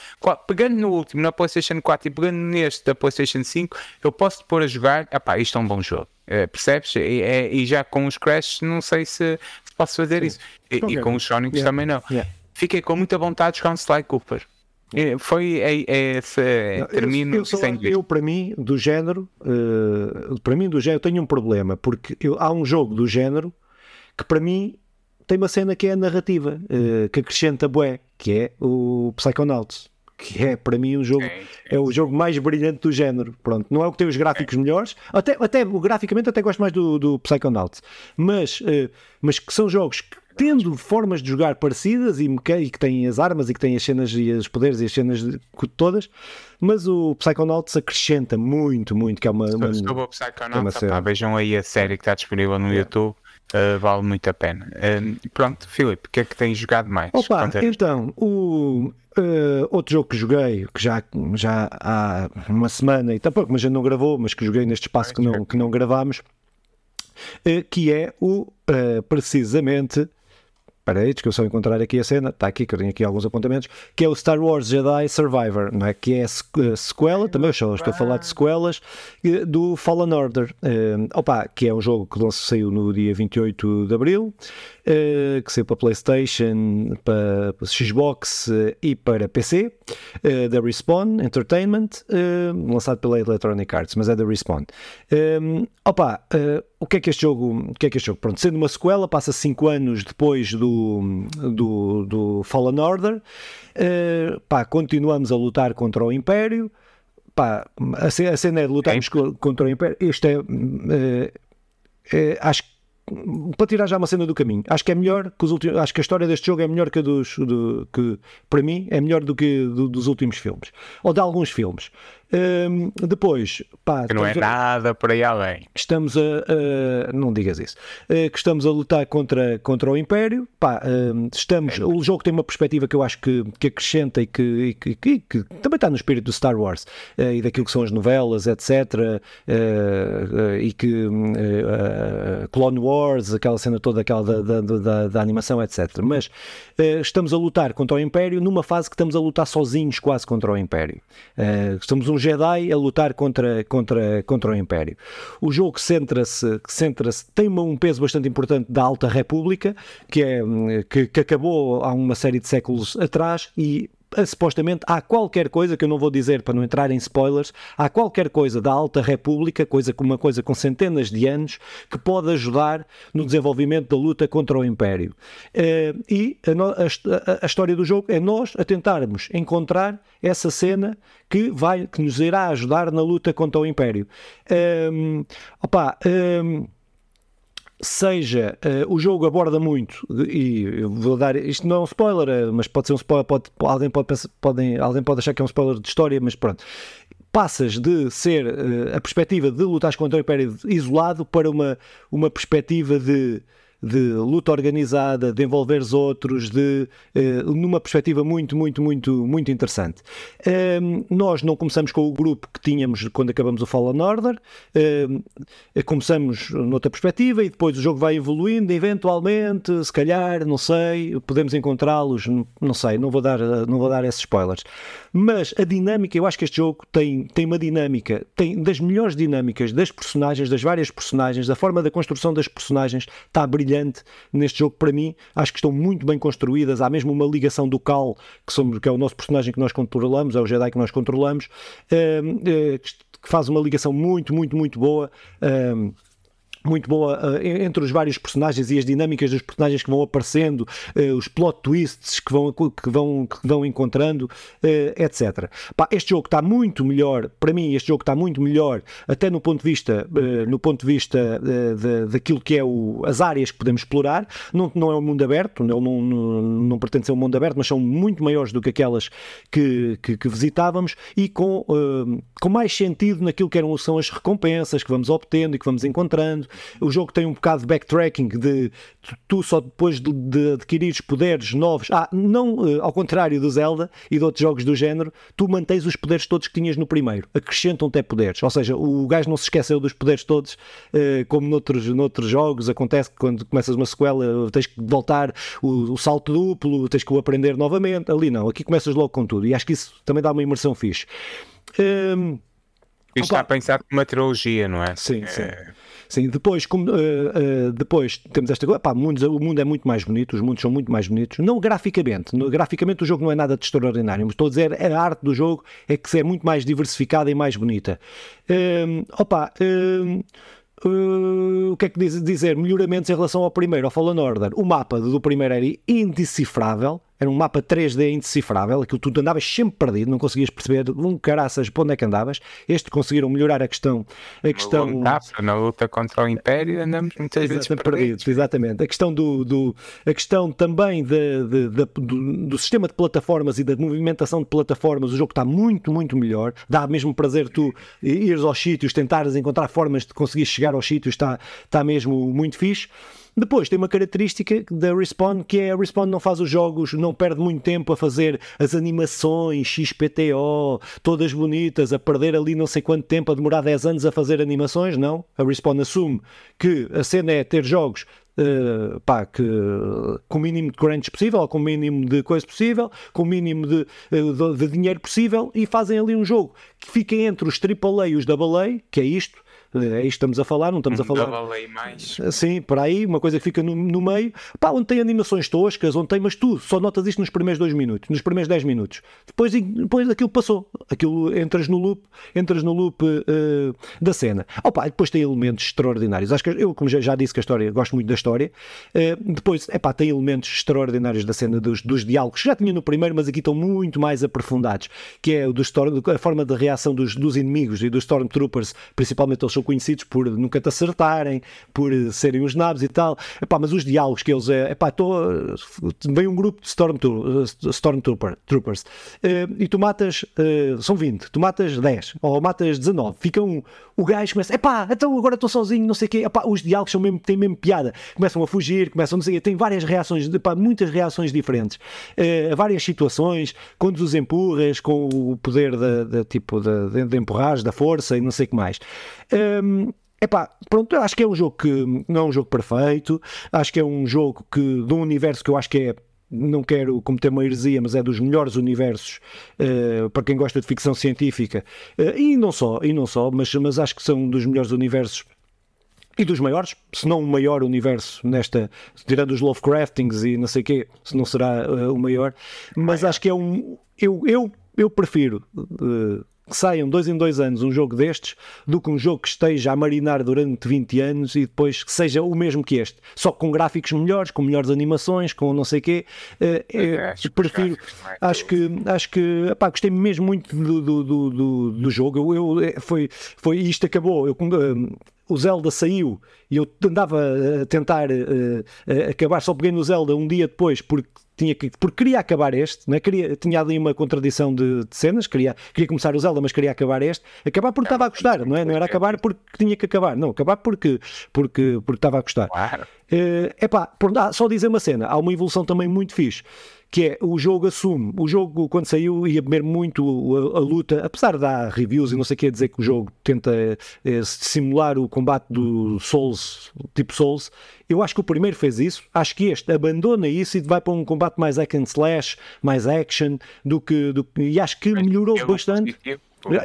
Pegando no último, na PlayStation 4 e pegando neste da PlayStation 5, eu posso pôr a jogar. Epá, isto é um bom jogo. Uh, percebes? E, é, e, já com os Crash, não sei se, se posso fazer Sim. isso. E, e, com os Sonics yeah. também não. Yeah. Fiquei com muita vontade de jogar um Sly Cooper. É, foi é, é, é, termino eu, eu, eu, para mim do género uh, para mim do género tenho um problema porque eu, há um jogo do género que para mim tem uma cena que é a narrativa uh, que acrescenta bué que é o Psychonauts que é para mim um jogo é o jogo mais brilhante do género pronto. Não é o que tem os gráficos melhores até até graficamente até gosto mais do, do Psychonauts. Mas uh, mas que são jogos que tendo formas de jogar parecidas e, e, que têm as armas e que têm as cenas e os poderes e as cenas de, todas, mas o Psychonauts acrescenta muito, muito, que é uma... uma Sobre o Psychonauts, é uma vejam aí a série que está disponível no YouTube, uh, vale muito a pena. Uh, pronto, Filipe, o que é que tens jogado mais? Opa, então, o... Uh, outro jogo que joguei, que já, já há uma semana e tampouco, mas já não gravou, mas que joguei neste espaço que não, que não gravámos, que é o precisamente Aí, que eu só encontrar aqui a cena, está aqui, que eu tenho aqui alguns apontamentos, que é o Star Wars Jedi Survivor, não é? que é a sequela, também eu estou a falar de sequelas, do Fallen Order, uh, opa, que é um jogo que saiu no dia 28 de Abril, uh, que saiu para Playstation, para, para Xbox uh, e para PC, da Respawn Entertainment, lançado pela Electronic Arts, mas é da Respawn. Um, opa, o que é que este jogo, o que é que este jogo, pronto, sendo uma sequela, passa 5 anos depois do, do, do Fallen Order, uh, pá, continuamos a lutar contra o Império, pá, a, cena é de lutarmos contra o Império, isto é, uh, é acho que para tirar já uma cena do caminho, acho que é melhor que os últimos, acho que a história deste jogo é melhor que a dos, do, que para mim é melhor do que do, dos últimos filmes, ou de alguns filmes. Um, depois, pá, que não é nada por aí além. Estamos a, a não digas isso, uh, que estamos a lutar contra, contra o Império. Pá, um, estamos, é. O jogo tem uma perspectiva que eu acho que, que acrescenta e que, e que, que, que, também está no espírito do Star Wars uh, e daquilo que são as novelas, etc. Uh, e que Clone Wars, aquela cena toda aquela da, da, da, da animação, etc. Mas estamos a lutar contra o Império numa fase que estamos a lutar sozinhos quase contra o Império. estamos uns Jedi a lutar contra, contra, contra o Império. O jogo centra-se, centra tem um peso bastante importante da Alta República, que, é, que, que acabou há uma série de séculos atrás e supostamente há qualquer coisa que eu não vou dizer para não entrar em spoilers, há qualquer coisa da Alta República, coisa uma coisa com centenas de anos, que pode ajudar no desenvolvimento da luta contra o Império. Uh, e a, a, a, história do jogo é nós a tentarmos encontrar essa cena que vai que nos irá ajudar na luta contra o Império. Um, ehm, opa, um, ehm, seja, uh, o jogo aborda muito, e eu vou dar, isto não é um spoiler, eh, mas pode ser um spoiler, pode, alguém, pode pensar, podem, alguém pode achar que é um spoiler de história, mas pronto. Passas de ser uh, a perspectiva de lutar contra o Império isolado para uma, uma perspectiva de de luta organizada, de envolveres outros, de uh, numa perspectiva muito, muito, muito, muito interessante. Uh, nós não começamos com o grupo que tínhamos quando acabamos o Fallen Order, uh, começamos noutra perspectiva e depois o jogo vai evoluindo, eventualmente, se calhar, não sei, podemos encontrá-los, não sei, não vou dar, não vou dar esses spoilers. Mas a dinâmica, eu acho que este jogo tem, tem uma dinâmica, tem das melhores dinâmicas das personagens, das várias personagens, da forma da construção das personagens, está brilhante neste jogo para mim. Acho que estão muito bem construídas. Há mesmo uma ligação do Cal, que, somos, que é o nosso personagem que nós controlamos, é o Jedi que nós controlamos, uh, uh, que faz uma ligação muito, muito, muito boa. Muito boa uh, entre os vários personagens e as dinâmicas dos personagens que vão aparecendo, uh, os plot twists que vão, que vão, que vão encontrando, uh, etc. Pá, este jogo está muito melhor, para mim, este jogo está muito melhor, até no ponto de vista, no ponto de vista de, daquilo que é o, as áreas que podemos explorar. Não, não é um mundo aberto, não, não, não, não pretende ser um mundo aberto, mas são muito maiores do que aquelas que, que, que visitávamos e com, com mais sentido naquilo que eram, são as recompensas que vamos obtendo e que vamos encontrando. O jogo tem um bocado de backtracking, de tu só depois de, de adquirires poderes novos. Ah, não eh, ao contrário do Zelda e de outros jogos do género, tu mantens os poderes todos que tinhas no primeiro. Acrescentam-te é poderes. Ou seja, o gajo não se esqueceu dos poderes todos, eh, como noutros, noutros jogos acontece que quando começas uma sequela tens que voltar o, o salto duplo, tens que o aprender novamente. Ali não, aqui começas logo com tudo. E acho que isso também dá uma imersão fixe. Um, isto está pensado como uma trilogia, não é? Sim, é... sim. Depois, como, uh, uh, depois temos esta coisa, pá, o mundo é muito mais bonito, os mundos são muito mais bonitos, não graficamente, no, graficamente o jogo não é nada de extraordinário, mas estou a dizer, a arte do jogo é que é muito mais diversificada e mais bonita. Uh, opa, Uh, o que é que diz, dizer? Melhoramentos em relação ao primeiro, ao Fallen Order. O mapa do primeiro era indecifrável, era um mapa 3D indecifrável, aquilo tudo andavas sempre perdido, não conseguias perceber um caraças para onde é que andavas. Este conseguiram melhorar a questão. A questão na luta contra o Império andamos muitas vezes perdidos. perdidos. Exatamente. A questão, do, do, a questão também de, de, de, do, do, sistema de plataformas e da movimentação de plataformas, o jogo está muito, muito melhor. Dá mesmo prazer tu ires aos sítios, tentares encontrar formas de conseguir chegar aos sítios, está, está mesmo muito fixe. Depois tem uma característica da Respawn que é a Respawn não faz os jogos, não perde muito tempo a fazer as animações XPTO, todas bonitas, a perder ali não sei quanto tempo, a demorar 10 anos a fazer animações, não. A Respawn assume que a cena é ter jogos Uh, pá, que, com o mínimo de crunch possível, com o mínimo de coisa possível, com o mínimo de, uh, de, de, dinheiro possível e fazem ali um jogo que fica entre os AAA e os AA, que é isto, é isto que estamos a falar, não estamos a falar. mais. Sim, por aí, uma coisa que fica no, no meio, pá, onde tem animações toscas, onde tem, mas tu só notas isto nos primeiros dois minutos, nos primeiros 10 minutos. Depois, depois aquilo passou, aquilo entras no loop, entras no loop uh, da cena. Opa, depois tem elementos extraordinários. Acho que eu, como já, já disse que a história, gosto muito da história. Uh, depois, é pá, tem elementos extraordinários da cena dos, dos diálogos, que já tinha no primeiro, mas aqui estão muito mais aprofundados, que é o do Storm, a forma de reação dos, dos inimigos e dos Stormtroopers, principalmente eles são conhecidos por nunca te acertarem, por serem os nabos e tal. Epá, mas os diálogos que eles é, epá, tô, vem um grupo de Stormtroopers Troopers, eh, e tu matas, eh, são 20, tu matas 10 ou matas 19, fica um, o gajo começa, epá, então agora estou sozinho, não sei o quê, epá, os diálogos são mesmo, têm mesmo piada, começam a fugir, começam, não sei, tem várias reações, epá, muitas reações diferentes, uh, várias situações, quando os empurras com o poder da, da tipo de, de, empurrar, da força e não sei o que mais. Um, Epá, pronto, acho que é um jogo que não é um jogo perfeito, acho que é um jogo que de um universo que eu acho que é não quero cometer uma heresia, mas é dos melhores universos uh, para quem gosta de ficção científica. Uh, e não só, e não só, mas, mas acho que são dos melhores universos e dos maiores, se não o maior universo nesta, tirando os Lovecraftings e não sei o quê, se não será uh, o maior, mas acho que é um eu, eu, eu prefiro que saiam dois em dois anos um jogo destes do que um jogo que esteja a marinar durante 20 anos e depois que seja o mesmo que este, só com gráficos melhores, com melhores animações, com não sei o quê. Uh, é, prefiro, acho que, acho que epá, gostei mesmo muito do, do, do, do jogo. Eu, eu, foi, foi isto acabou. Eu, uh, o Zelda saiu e eu andava a tentar uh, acabar, só peguei no Zelda um dia depois porque tinha que, porque queria acabar este, né? queria, tinha ali uma contradição de, de, cenas, queria, queria começar o Zelda, mas queria acabar este, acabar porque estava a gostar, não é? Não era acabar porque tinha que acabar, não, acabar porque, porque, porque estava a gostar. Claro. Uh, epá, por, ah, só dizer uma cena, há uma evolução também muito fixe que é o jogo assume, o jogo quando saiu ia beber muito a, a luta, apesar de dar reviews e não sei o que dizer que o jogo tenta é, simular o combate do Souls, tipo Souls, eu acho que o primeiro fez isso, acho que este abandona isso e vai para um combate mais hack and slash, mais action, do que, do, e acho que melhorou bastante.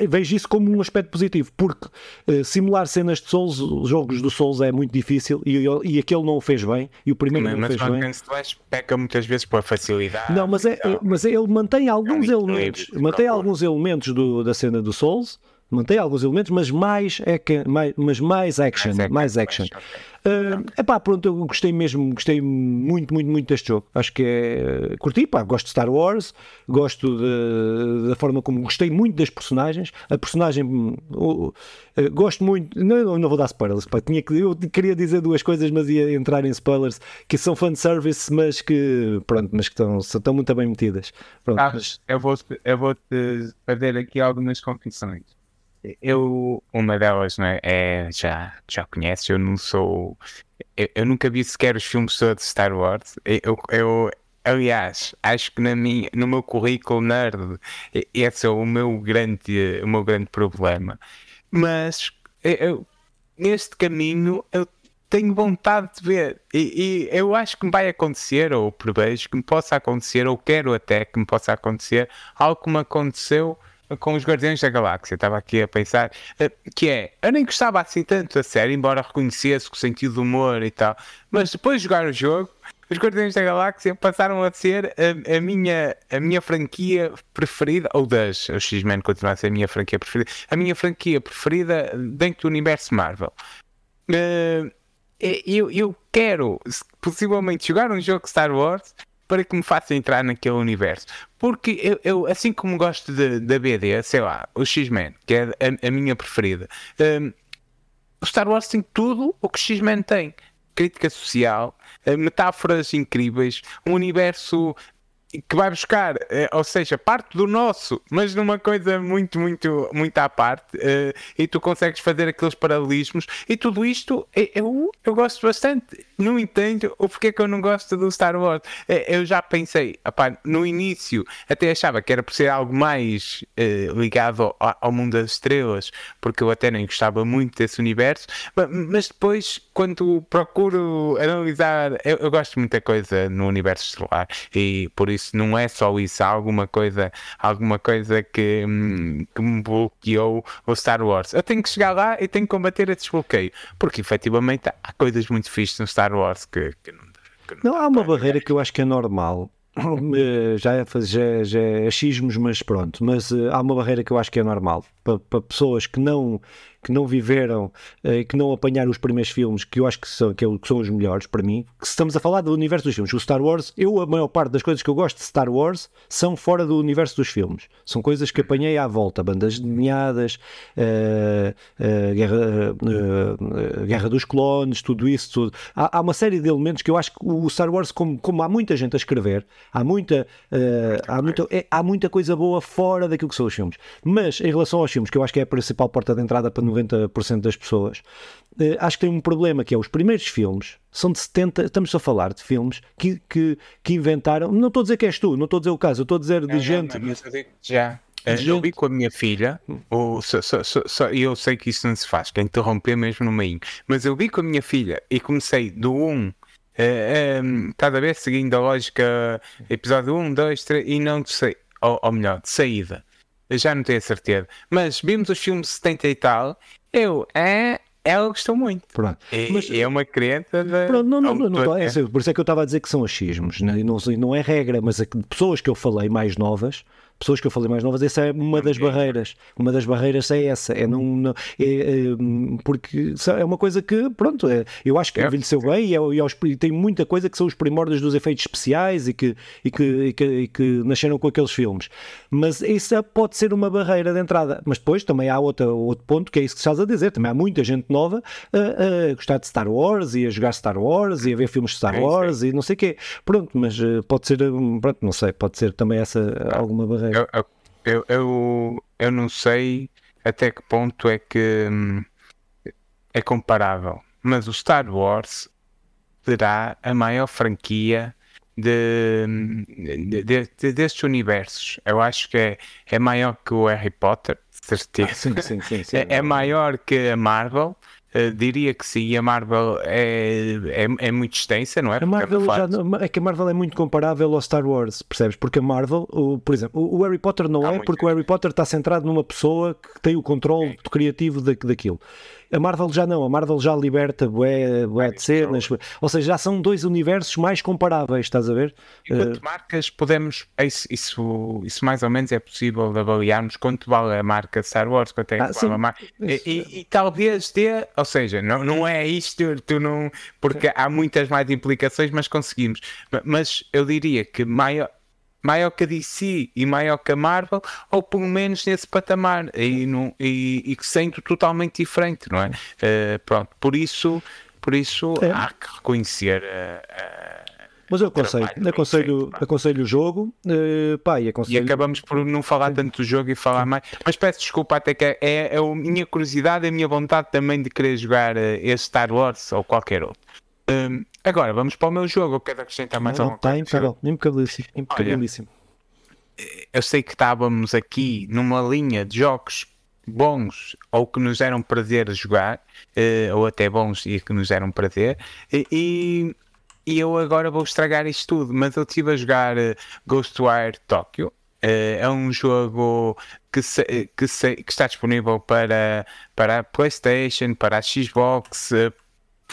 Vejo isso como um aspecto positivo, porque uh, simular cenas de Souls, os jogos do Souls é muito difícil e, e aquele não o fez bem, e o primeiro mas, não o fez mas bem. Mas peca muitas vezes por facilidade. Não, mas, é, mas ele mantém alguns é um elementos, mantém alguns elementos do, da cena do Souls, mantém alguns elementos, mas mais, é que, mais, mas mais action, mais, mais action. Mais. Uh, epá, pronto, eu gostei mesmo, gostei muito, muito, muito deste jogo. Acho que é. Curti, pá, gosto de Star Wars, gosto de, da forma como gostei muito das personagens. A personagem. Uh, uh, gosto muito. Não, não vou dar spoilers, pá, tinha que, eu queria dizer duas coisas, mas ia entrar em spoilers que são fanservice, mas que. Pronto, mas que estão, estão muito bem metidas. Pronto, ah, mas... eu vou-te eu vou -te fazer aqui algumas confissões eu, uma delas, não é, já, já conheces, eu não sou. Eu, eu, nunca vi sequer os filmes todos de Star Wars. Eu, eu, aliás, acho que na minha, no meu currículo nerd, esse é o meu grande, o meu grande problema. Mas eu, neste caminho, eu tenho vontade de ver. E, e, eu acho que me vai acontecer, ou prevejo que me possa acontecer, ou quero até que me possa acontecer, algo que me aconteceu com os Guardiões da Galáxia, estava aqui a pensar, eh, que é, eu nem gostava assim tanto da série, embora reconhecesse o sentido do humor e tal, mas depois de jogar o jogo, os Guardiões da Galáxia passaram a ser a, a, minha, a minha franquia preferida, ou das, o X-Men continua a ser a minha franquia preferida, a minha franquia preferida dentro do universo Marvel. Uh, eu, eu quero, possivelmente, jogar um jogo Star Wars para que me faça entrar naquele universo. Porque eu, eu assim como gosto da BD, sei lá, o X-Men, que é a, a minha preferida, um, o Star Wars tem tudo o que o X-Men tem. Crítica social, eh, metáforas incríveis, um universo que vai buscar, eh, ou seja, parte do nosso, mas numa coisa muito, muito, muito à parte, uh, e tu consegues fazer aqueles paralelismos, e tudo isto eh, eu, eu gosto bastante. Não entendo o porquê que eu não gosto do Star Wars. eu já pensei, no início, até achava que era por ser algo mais ligado ao, ao, mundo das estrelas, porque eu até nem gostava muito desse universo, mas depois, quando procuro analisar, eu, eu gosto de muita coisa no universo estelar, e por isso isso não é só isso, há alguma coisa, alguma coisa que, hum, que me bloqueou o Star Wars. Eu tenho que chegar lá e tenho que combater esse desbloqueio, porque efetivamente há coisas muito fixas no Star Wars que, que não, que não, não há uma barreira que eu acho que é normal. Já é, já, já é achismos, mas pronto. Mas há uma barreira que eu acho que é normal para, para pessoas que não que não viveram e uh, que não apanharam os primeiros filmes, que eu acho que são, é, que são os melhores para mim, que estamos a falar do universo dos filmes. O Star Wars, eu, a maior parte das coisas que eu gosto de Star Wars são fora do universo dos filmes. São coisas que apanhei à volta, bandas desenhadas, uh, uh, Guerra, Guerra dos Clones, tudo isso. Tudo. Há, há, uma série de elementos que eu acho que o Star Wars, como, como há muita gente a escrever, há muita, há, muita, é, há muita coisa boa fora daquilo que são os filmes. Mas em relação aos filmes, que eu acho que é a principal porta de entrada para 90% das pessoas, uh, acho que tem um problema que é os primeiros filmes são de 70, estamos a falar de filmes que, que, que inventaram, não estou a dizer que és tu, não estou a dizer o caso, estou a dizer de não, gente. Não, eu já. Eu vi com a minha filha, ou, só, só, só, eu sei que isso não se faz, que é interromper mesmo no meio, mas eu vi com a minha filha e comecei do 1 Uh, um, cada vez seguindo a lógica episódio 1, 2, 3 e não sei, ou, ou melhor, de saída já não tenho a certeza. Mas vimos os filmes 70 e tal, eu, é, ela gostou muito. Pronto. E, Mas, é uma criança da. Pronto, não, não, não, não, é, por isso é que eu estava a dizer que são achismos, né? não, não é regra, mas é pessoas que eu falei mais novas pessoas que eu falei mais novas, essa é uma das barreiras. Uma das barreiras é essa. É não, não é, é, porque é uma coisa que, pronto, é, eu acho que é. envelheceu bem e, é, e, e, tem muita coisa que são os primórdios dos efeitos especiais e que, e que, e que, e que nasceram com aqueles filmes. Mas isso pode ser uma barreira de entrada. Mas depois também há outra, outro ponto que é isso que estás a dizer. Também há muita gente nova a, a gostar de Star Wars e a jogar Star Wars e a ver filmes de Star Wars e não sei o quê. Pronto, mas eh, pode ser, pronto, não sei, pode ser também essa alguma barreira. Eu, eu, eu, eu não sei até que ponto é que hum, é comparável, mas o Star Wars será a maior franquia de, de, de, destes universos. Eu acho que é, é maior que o Harry Potter, certeza. Ah, sim, sim, sim, [laughs] é, é, maior que a Marvel. Uh, diria que sim, a Marvel é, é, é muito extensa, não é? A Marvel já, é que a Marvel é muito comparável ao Star Wars, percebes? Porque a Marvel, o, por exemplo, o, o Harry Potter não é, porque o Harry Potter está centrado numa pessoa que tem o controle criativo da, daquilo. A Marvel já não, a Marvel já liberta bué, bué de cenas, ou seja, já são dois universos mais comparáveis, estás a ver? Enquanto uh, marcas podemos, isso, isso, isso, mais ou menos é possível de avaliarmos quanto vale a marca Star Wars, quanto é que ah, vale a marca. E, e, e, talvez dê, ou seja, não, não é isto, tu não, porque há muitas mais implicações, mas conseguimos. Mas eu diria que maior, maior que a DC e maior que a Marvel, ou pelo menos nesse patamar, e, não, e, e sendo totalmente diferente, não é? Uh, pronto, por isso, por isso é. há que reconhecer. Uh, mas eu aconselho, aconselho, aconselho o jogo, uh, pá, e, aconselho... e acabamos por não falar tanto do jogo e falar mais, mas peço desculpa até que é, é, é a minha curiosidade, a minha vontade também de querer jogar uh, esse Star Wars ou qualquer outro. Um, agora, vamos para o meu jogo, eu quero acrescentar mais não, alguma tá coisa. Está impecável, impecabilíssimo. Eu sei que estávamos aqui numa linha de jogos bons ou que nos eram prazer jogar, uh, ou até bons e que nos eram prazer, e, e eu agora vou estragar isto tudo, mas eu estive a jogar uh, Ghostwire Tokyo. Uh, é um jogo que, se, que, se, que, está disponível para, para a PlayStation, para a Xbox,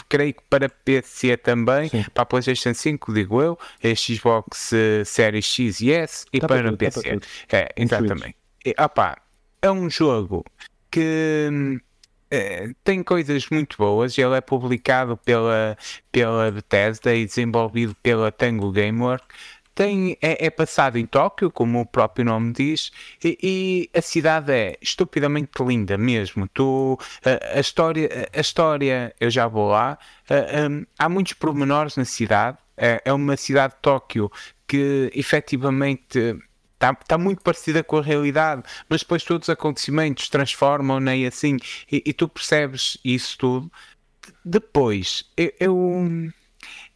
creio que para PC também, Sim. para a PlayStation 5, digo eu, a Xbox uh, Series X e S e tá para, para PC. Tá para é, exatamente. E, opa, é um jogo que é, tem coisas muito boas. Ele é publicado pela, pela Bethesda e desenvolvido pela Tango Gameworks tem, é, é, passado em Tóquio, como o próprio nome diz, e, e a cidade é estupidamente linda mesmo. Tu, a, a, história, a história, eu já vou lá, há muitos pormenores na cidade. É, é uma cidade de Tóquio que efetivamente está tá muito parecida com a realidade, mas depois todos os acontecimentos transformam-na e assim, e, e, tu percebes isso tudo. Depois, eu, eu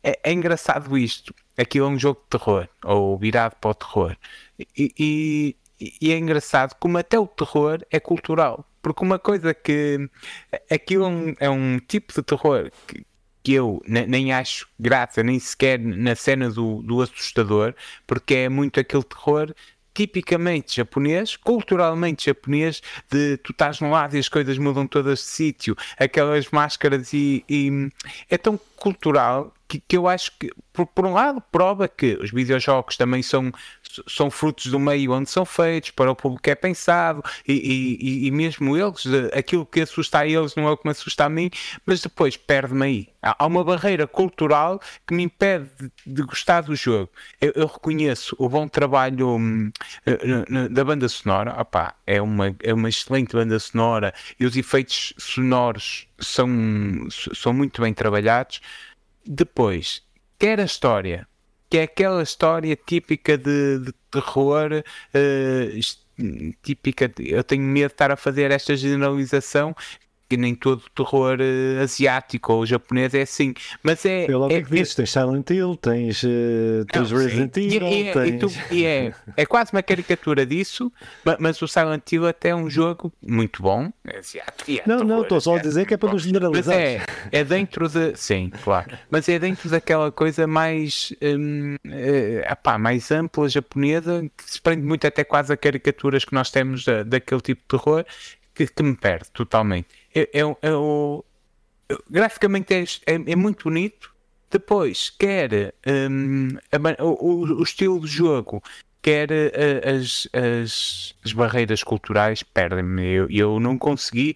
é, é engraçado isto aquilo é um jogo de terror, ou virado para o terror. E, e, e, é engraçado como até o terror é cultural. Porque uma coisa que. Aquilo é um, é um tipo de terror que, que eu nem acho graça, nem sequer na cena do, do assustador, porque é muito aquele terror tipicamente japonês, culturalmente japonês, de tu estás no lado e as coisas mudam todas de sítio, aquelas máscaras e, e é tão cultural que, que eu acho que, por, por, um lado, prova que os videojogos também são, são frutos do meio onde são feitos, para o público que é pensado, e, e, e mesmo eles, aquilo que assusta a eles não é o que me assusta a mim, mas depois perde-me aí. Há uma barreira cultural que me impede de, de gostar do jogo. Eu, eu, reconheço o bom trabalho hum, da banda sonora, Opa, é, uma, é uma excelente banda sonora e os efeitos sonoros são, são muito bem trabalhados depois, quer a história, que é aquela história típica de, de terror, uh, típica. De, eu tenho medo de estar a fazer esta generalização que nem todo terror uh, asiático ou japonês é assim. Mas é. Pelo é, que dizes, tens Silent Hill, tens, uh, tens não, Resident Evil. E, é, tens... E, tu, e é, é quase uma caricatura disso, mas, mas, o Silent Hill até é um jogo muito bom. É asiático, é não, não, estou só a dizer que é para nos generalizar. É, é dentro de. Sim, claro. Mas é dentro daquela coisa mais. Um, uh, mais ampla japonesa, que se prende muito até quase a caricaturas que nós temos da, daquele tipo de terror, que, que me perde totalmente é, é, é o, graficamente é, é, é, muito bonito. Depois, quer um, a, o, o, estilo de jogo, quer uh, as, as, as, barreiras culturais, perdem-me. Eu, eu não consegui.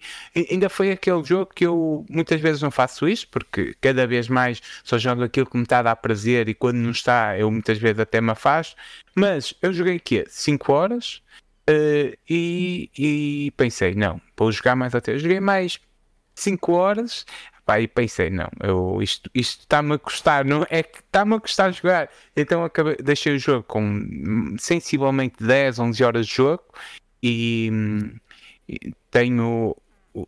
Ainda foi aquele jogo que eu muitas vezes não faço isso, porque cada vez mais só jogo aquilo que me está a dar prazer e quando não está, eu muitas vezes até me afasto. Mas eu joguei aqui 5 horas Uh, e, e, pensei, não, vou jogar mais até. joguei mais 5 horas pá, e pensei, não, eu, isto está-me a custar, não é que está-me a custar jogar. Então acabei, deixei o jogo com sensivelmente 10, 11 horas de jogo e, e tenho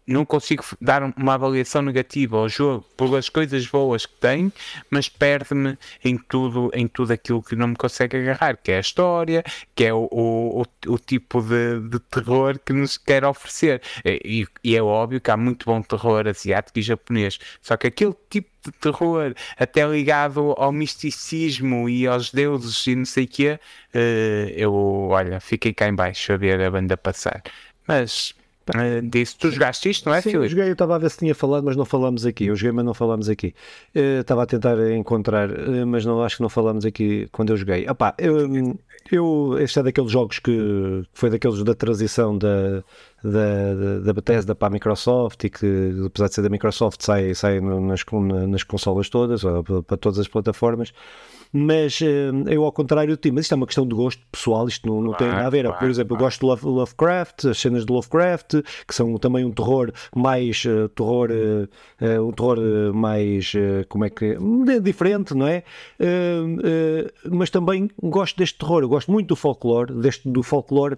não consigo dar uma avaliação negativa ao jogo pelas coisas boas que tem, mas perde-me em tudo, em tudo aquilo que não me consegue agarrar, que é a história, que é o, o, o tipo de, de, terror que nos quer oferecer. E, e, é óbvio que há muito bom terror asiático e japonês, só que aquele tipo de terror, até ligado ao misticismo e aos deuses e não sei o quê, uh, eu, olha, fiquei cá em baixo a ver a banda passar. Mas Uh, disse, tu jogaste isto, não é, Sim, Filipe? joguei, eu estava a ver se tinha falado, mas não falamos aqui. Eu joguei, mas não falamos aqui. Uh, estava a tentar encontrar, uh, mas não acho que não falamos aqui quando eu joguei. Epá, eu, eu, este é daqueles jogos que foi daqueles da transição da, da, da Bethesda para a Microsoft e que, apesar de ser da Microsoft, sai, sai nas, nas consolas todas, para todas as plataformas mas uh, eu ao contrário de ti, mas isto é uma questão de gosto pessoal, isto não, não claro, tem nada a ver. Claro, Por exemplo, claro. eu gosto de Love, Lovecraft, as cenas de Lovecraft, que são também um terror mais uh, terror, uh, um terror mais como é que diferente, não é? mas também gosto deste terror, eu gosto muito do folclore, deste do folclore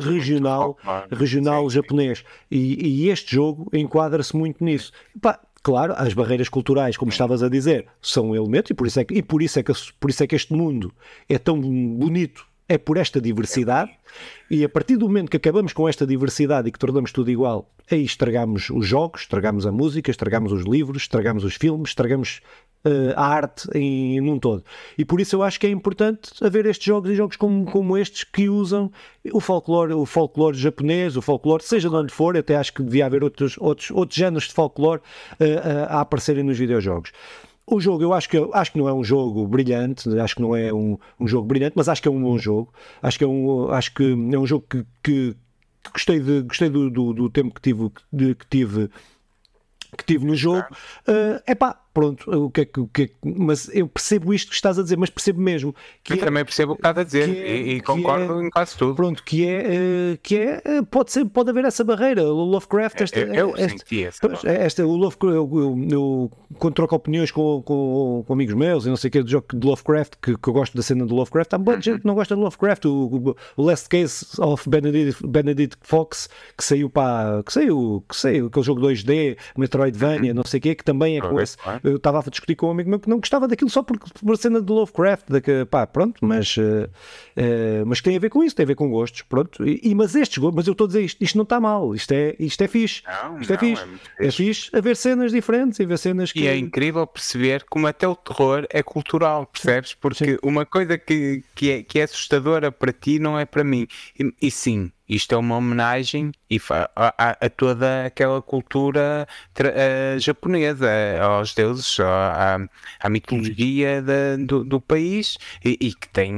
regional, folclore. regional sim, japonês. Sim. E, e, este jogo enquadra-se muito nisso. Pá, Claro, as barreiras culturais, como estavas a dizer, são um elemento e por isso é que, e por isso é que, por isso é que este mundo é tão bonito, é por esta diversidade. E a partir do momento que acabamos com esta diversidade e que tornamos tudo igual, aí estragamos os jogos, estragamos a música, estragamos os livros, estragamos os filmes, estragamos a arte em, num todo. E por isso eu acho que é importante haver estes jogos e jogos como, como estes que usam o folclore, o folclore japonês, o folclore, seja de onde for, até acho que devia haver outros, outros, outros géneros de folclore uh, uh, a aparecerem nos videojogos. O jogo, eu acho que, acho que não é um jogo brilhante, acho que não é um, um jogo brilhante, mas acho que é um bom jogo. Acho que é um, acho que é um jogo que, que, que gostei, de, gostei do, do, do tempo que tive, de, que tive que tive no jogo. É uh, pá, pronto, o que é que, o que, é que, mas eu percebo isto que estás a dizer, mas percebo mesmo. Que eu é, também percebo o que estás a dizer é, e, e concordo é, em quase tudo. Pronto, que é, uh, que é uh, pode, ser, pode haver essa barreira. O Lovecraft, esta, eu, eu esta, essa esta, o Lovecraft, eu, eu, eu, quando troco opiniões com, com, com, amigos meus e não sei o que do jogo de Lovecraft, que, que eu gosto da cena do Lovecraft, há muita gente que não gosta de Lovecraft. O, o, Last Case of Benedict, Benedict Fox, que saiu para que saiu, que saiu aquele jogo 2D, Metroidvania, não sei o que, que também é com esse. Eu estava a discutir com um amigo meu que não gostava daquilo só porque por cena de Lovecraft, da que, pá, pronto, mas, uh, uh, mas tem a ver com isso, tem a ver com gostos, pronto. E, e mas estes mas eu estou a dizer isto, isto não está mal, isto é, isto é fixe. Não, isto é não, é fixe. É, é fixe haver cenas diferentes e ver cenas que. E é incrível perceber como até o terror é cultural, percebes? Porque sim. uma coisa que, que, é, que é assustadora para ti não é para mim. e, e sim, isto é uma homenagem a, a, a toda aquela cultura uh, japonesa, aos deuses, à, mitologia do, do, país e, e, que tem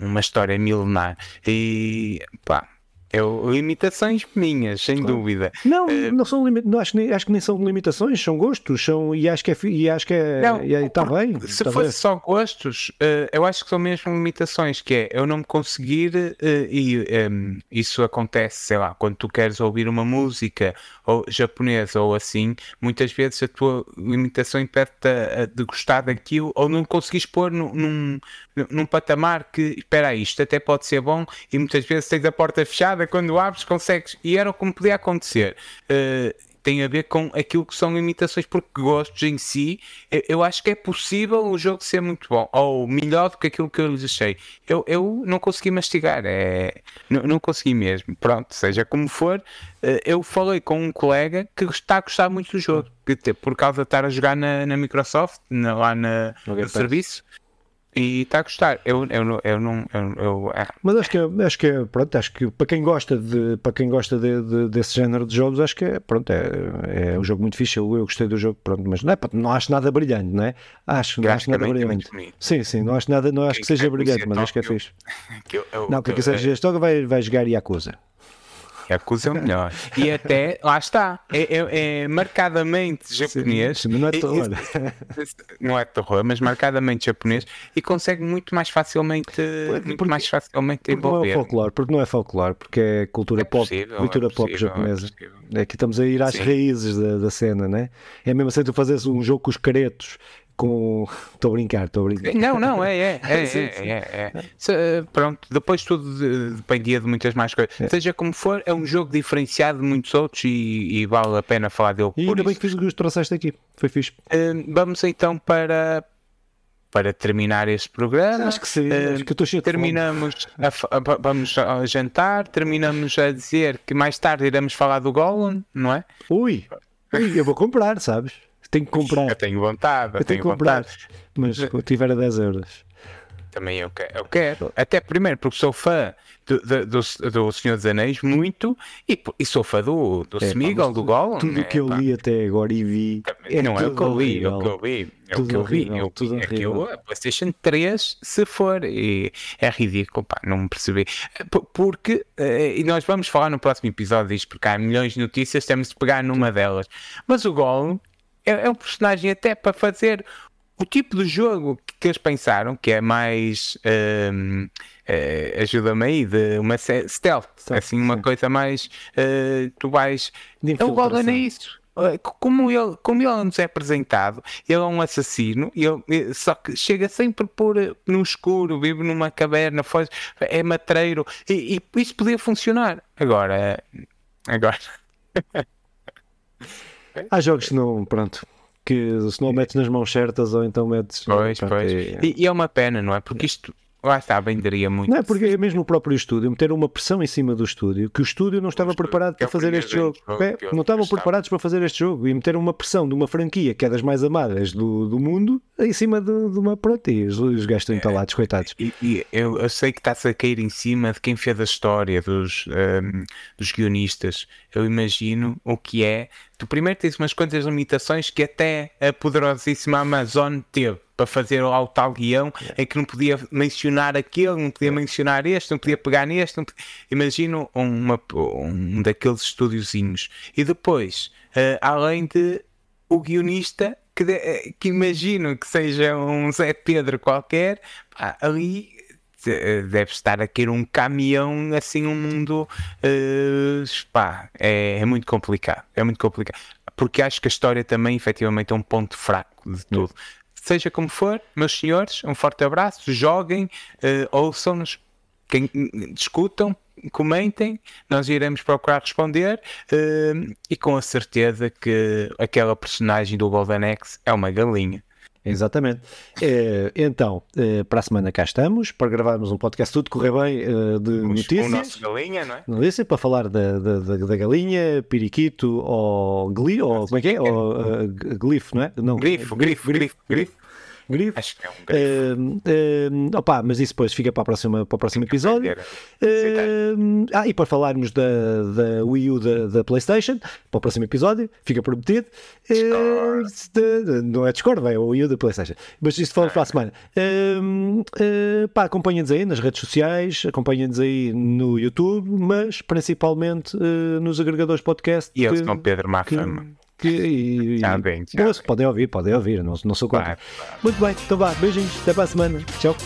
uma história milenar. E pá, eu, limitações minhas, sem claro. dúvida. Não, uh, não são não, acho, acho que nem são limitações, são gostos, são, e acho que é, e acho que é, não, está bem. Se tá fosse bem. só gostos, uh, eu acho que são mesmo limitações, que é eu não me conseguir, uh, e um, ehm, isso acontece, sei lá, quando tu queres ouvir uma música ou japonesa ou assim, muitas vezes a tua limitação impede-te de gostar daquilo ou não conseguis pôr num, num, num patamar que, espera aí, isto até pode ser bom e muitas vezes tens a porta fechada quando abres, consegues. E era como podia acontecer. Uh, tem a ver com aquilo que são limitações, porque gostos em si, eu, acho que é possível o jogo ser muito bom, ou melhor do que aquilo que eu lhes achei. Eu, eu não consegui mastigar, é, não, não consegui mesmo. Pronto, seja como for, eh, eu falei com um colega que está a gostar muito do jogo, que, por causa de estar a jogar na, na Microsoft, na, lá na, no serviço. E está a gostar. Eu, eu, eu não. Eu, eu, é. Mas acho que, é, acho que é, pronto, acho que para quem gosta, de, para quem gosta de, de, desse género de jogos, acho que é, pronto, é, é um jogo muito fixe. Eu, eu gostei do jogo, pronto, mas não, é, não acho nada brilhante, não é? Acho, não acho nada brilhante. sim, sim, não acho nada, não acho que, que seja brilhante, mas acho que é fixe. [laughs] Que eu, não, quem quiser jogar esta vai, vai jogar Yakuza. Yakuza é o melhor. [laughs] E até, lá está, é, é, é marcadamente japonês. Sim, não é terror. não é terror, mas marcadamente japonês e consegue muito mais facilmente, porque, muito mais facilmente porque envolver. Não é folclore, porque não é folclore, porque é cultura é possível, pop, cultura é possível, pop japonesa. É, é que estamos a ir às Sim. raízes da, da, cena, né? É mesmo assim tu fazes um jogo com os caretos com. [laughs] Estou a brincar, estou a brincar. Não, não, é, é, [laughs] é, sim, é, sim. é, é. Se, pronto, depois tudo de, dependia de muitas mais coisas. É. Seja como for, é um jogo diferenciado de muitos outros e, e vale a pena falar dele. E ainda bem que fiz o que trouxeste aqui, foi fixe. Uh, vamos então para, para terminar este programa. Acho que sim, uh, acho que estou cheio terminamos a, a, vamos a jantar, terminamos a dizer que mais tarde iremos falar do Gollum, não é? Ui, ui eu vou comprar, sabes? Tenho que comprar. Eu tenho vontade, eu, eu tenho, tenho que comprar. Vontade. Mas quando tiver a 10 euros. Também eu quero, eu quero. Até primeiro porque sou fã do, do, do, do Senhor dos Anéis muito e, e sou fã do, do é, Smeagol, do Gollum. Tudo o que eu li até agora e vi. É não é o que eu li, é o que eu vi. É o que eu vi. Eu, tudo é que eu, a PlayStation 3, se for, e é ridículo, pá, não me percebi. Porque, eh, e nós vamos falar no próximo episódio disto, porque há milhões de notícias, temos de pegar numa delas. Mas o Gollum é, é um personagem até para fazer o tipo de jogo que eles pensaram, que é mais. Um, uh, ajuda-me aí, de uma stealth, assim, uma sim. coisa mais. Uh, tu vais. É o Golden é isso. Eh, como ele, como ele nos é apresentado, ele é um assassino, ele, só que chega sempre por no escuro, vive numa caverna, faz, é matreiro, e, e isso podia funcionar. Agora, agora. [laughs] Há jogos que não, pronto, que se não metes nas mãos certas ou então metes. Pois, pronto, pois. E, e, é uma pena, não é? Porque isto Lá está, venderia muito. Não é porque é mesmo o próprio estúdio meter uma pressão em cima do estúdio que o estúdio não estava preparado para é fazer este jogo. É, não estavam preparados para fazer este jogo e meter uma pressão de uma franquia que é das mais amadas do, do mundo em cima de, de uma. Pronto, e os, os gajos estão entalados, coitados. E, e eu, eu, sei que está-se a cair em cima de quem fez a história, dos, um, dos guionistas. Eu imagino o que é. Tu primeiro tens umas quantas limitações que até a poderosíssima Amazon teve para fazer o tal guião em que não podia mencionar aquele, não podia mencionar este, não podia pegar neste. Não podia... Imagino uma, um daqueles estúdiozinhos. E depois, uh, além de o guionista, que, de, eh, que imagino que seja um Zé Pedro qualquer, pá, ali eh, deve estar a cair um caminhão assim um mundo uh, pá, é, é, muito complicado é muito complicado porque acho que a história também efetivamente é um ponto fraco de tudo seja como for, meus senhores, um forte abraço, joguem, uh, ouçam-nos, discutam, comentem, nós iremos procurar responder uh, e com a certeza que aquela personagem do Golden Axe é uma galinha. Exatamente. É, então, é, para a semana cá estamos, para gravarmos um podcast tudo correr bem é, de Os, notícias. O nosso galinha, não é? Notícia, para falar da, da, da, da galinha, periquito ou gli, ou como é que é? Ou, uh, glifo, não é? Não, grifo, grifo, grifo, grifo grifo. Acho que é um grifo. Uh, uh, opa, mas isso depois fica para, a próxima, para o próximo episódio. Uh, ah, e para falarmos da, da Wii U da, da PlayStation, para o próximo episódio, fica prometido. Uh, não é Discord, é o Wii U da PlayStation. Mas isso para a semana. Uh, pá, acompanhem-nos aí nas redes sociais, acompanhem-nos aí no YouTube, mas principalmente nos agregadores podcast. E eu sou Pedro Mafama que, e, já bem, podem ouvir, podem ouvir, não, não sou contra. Claro, claro. Muito bem, então vá, beijinhos, até para a semana. Tchau.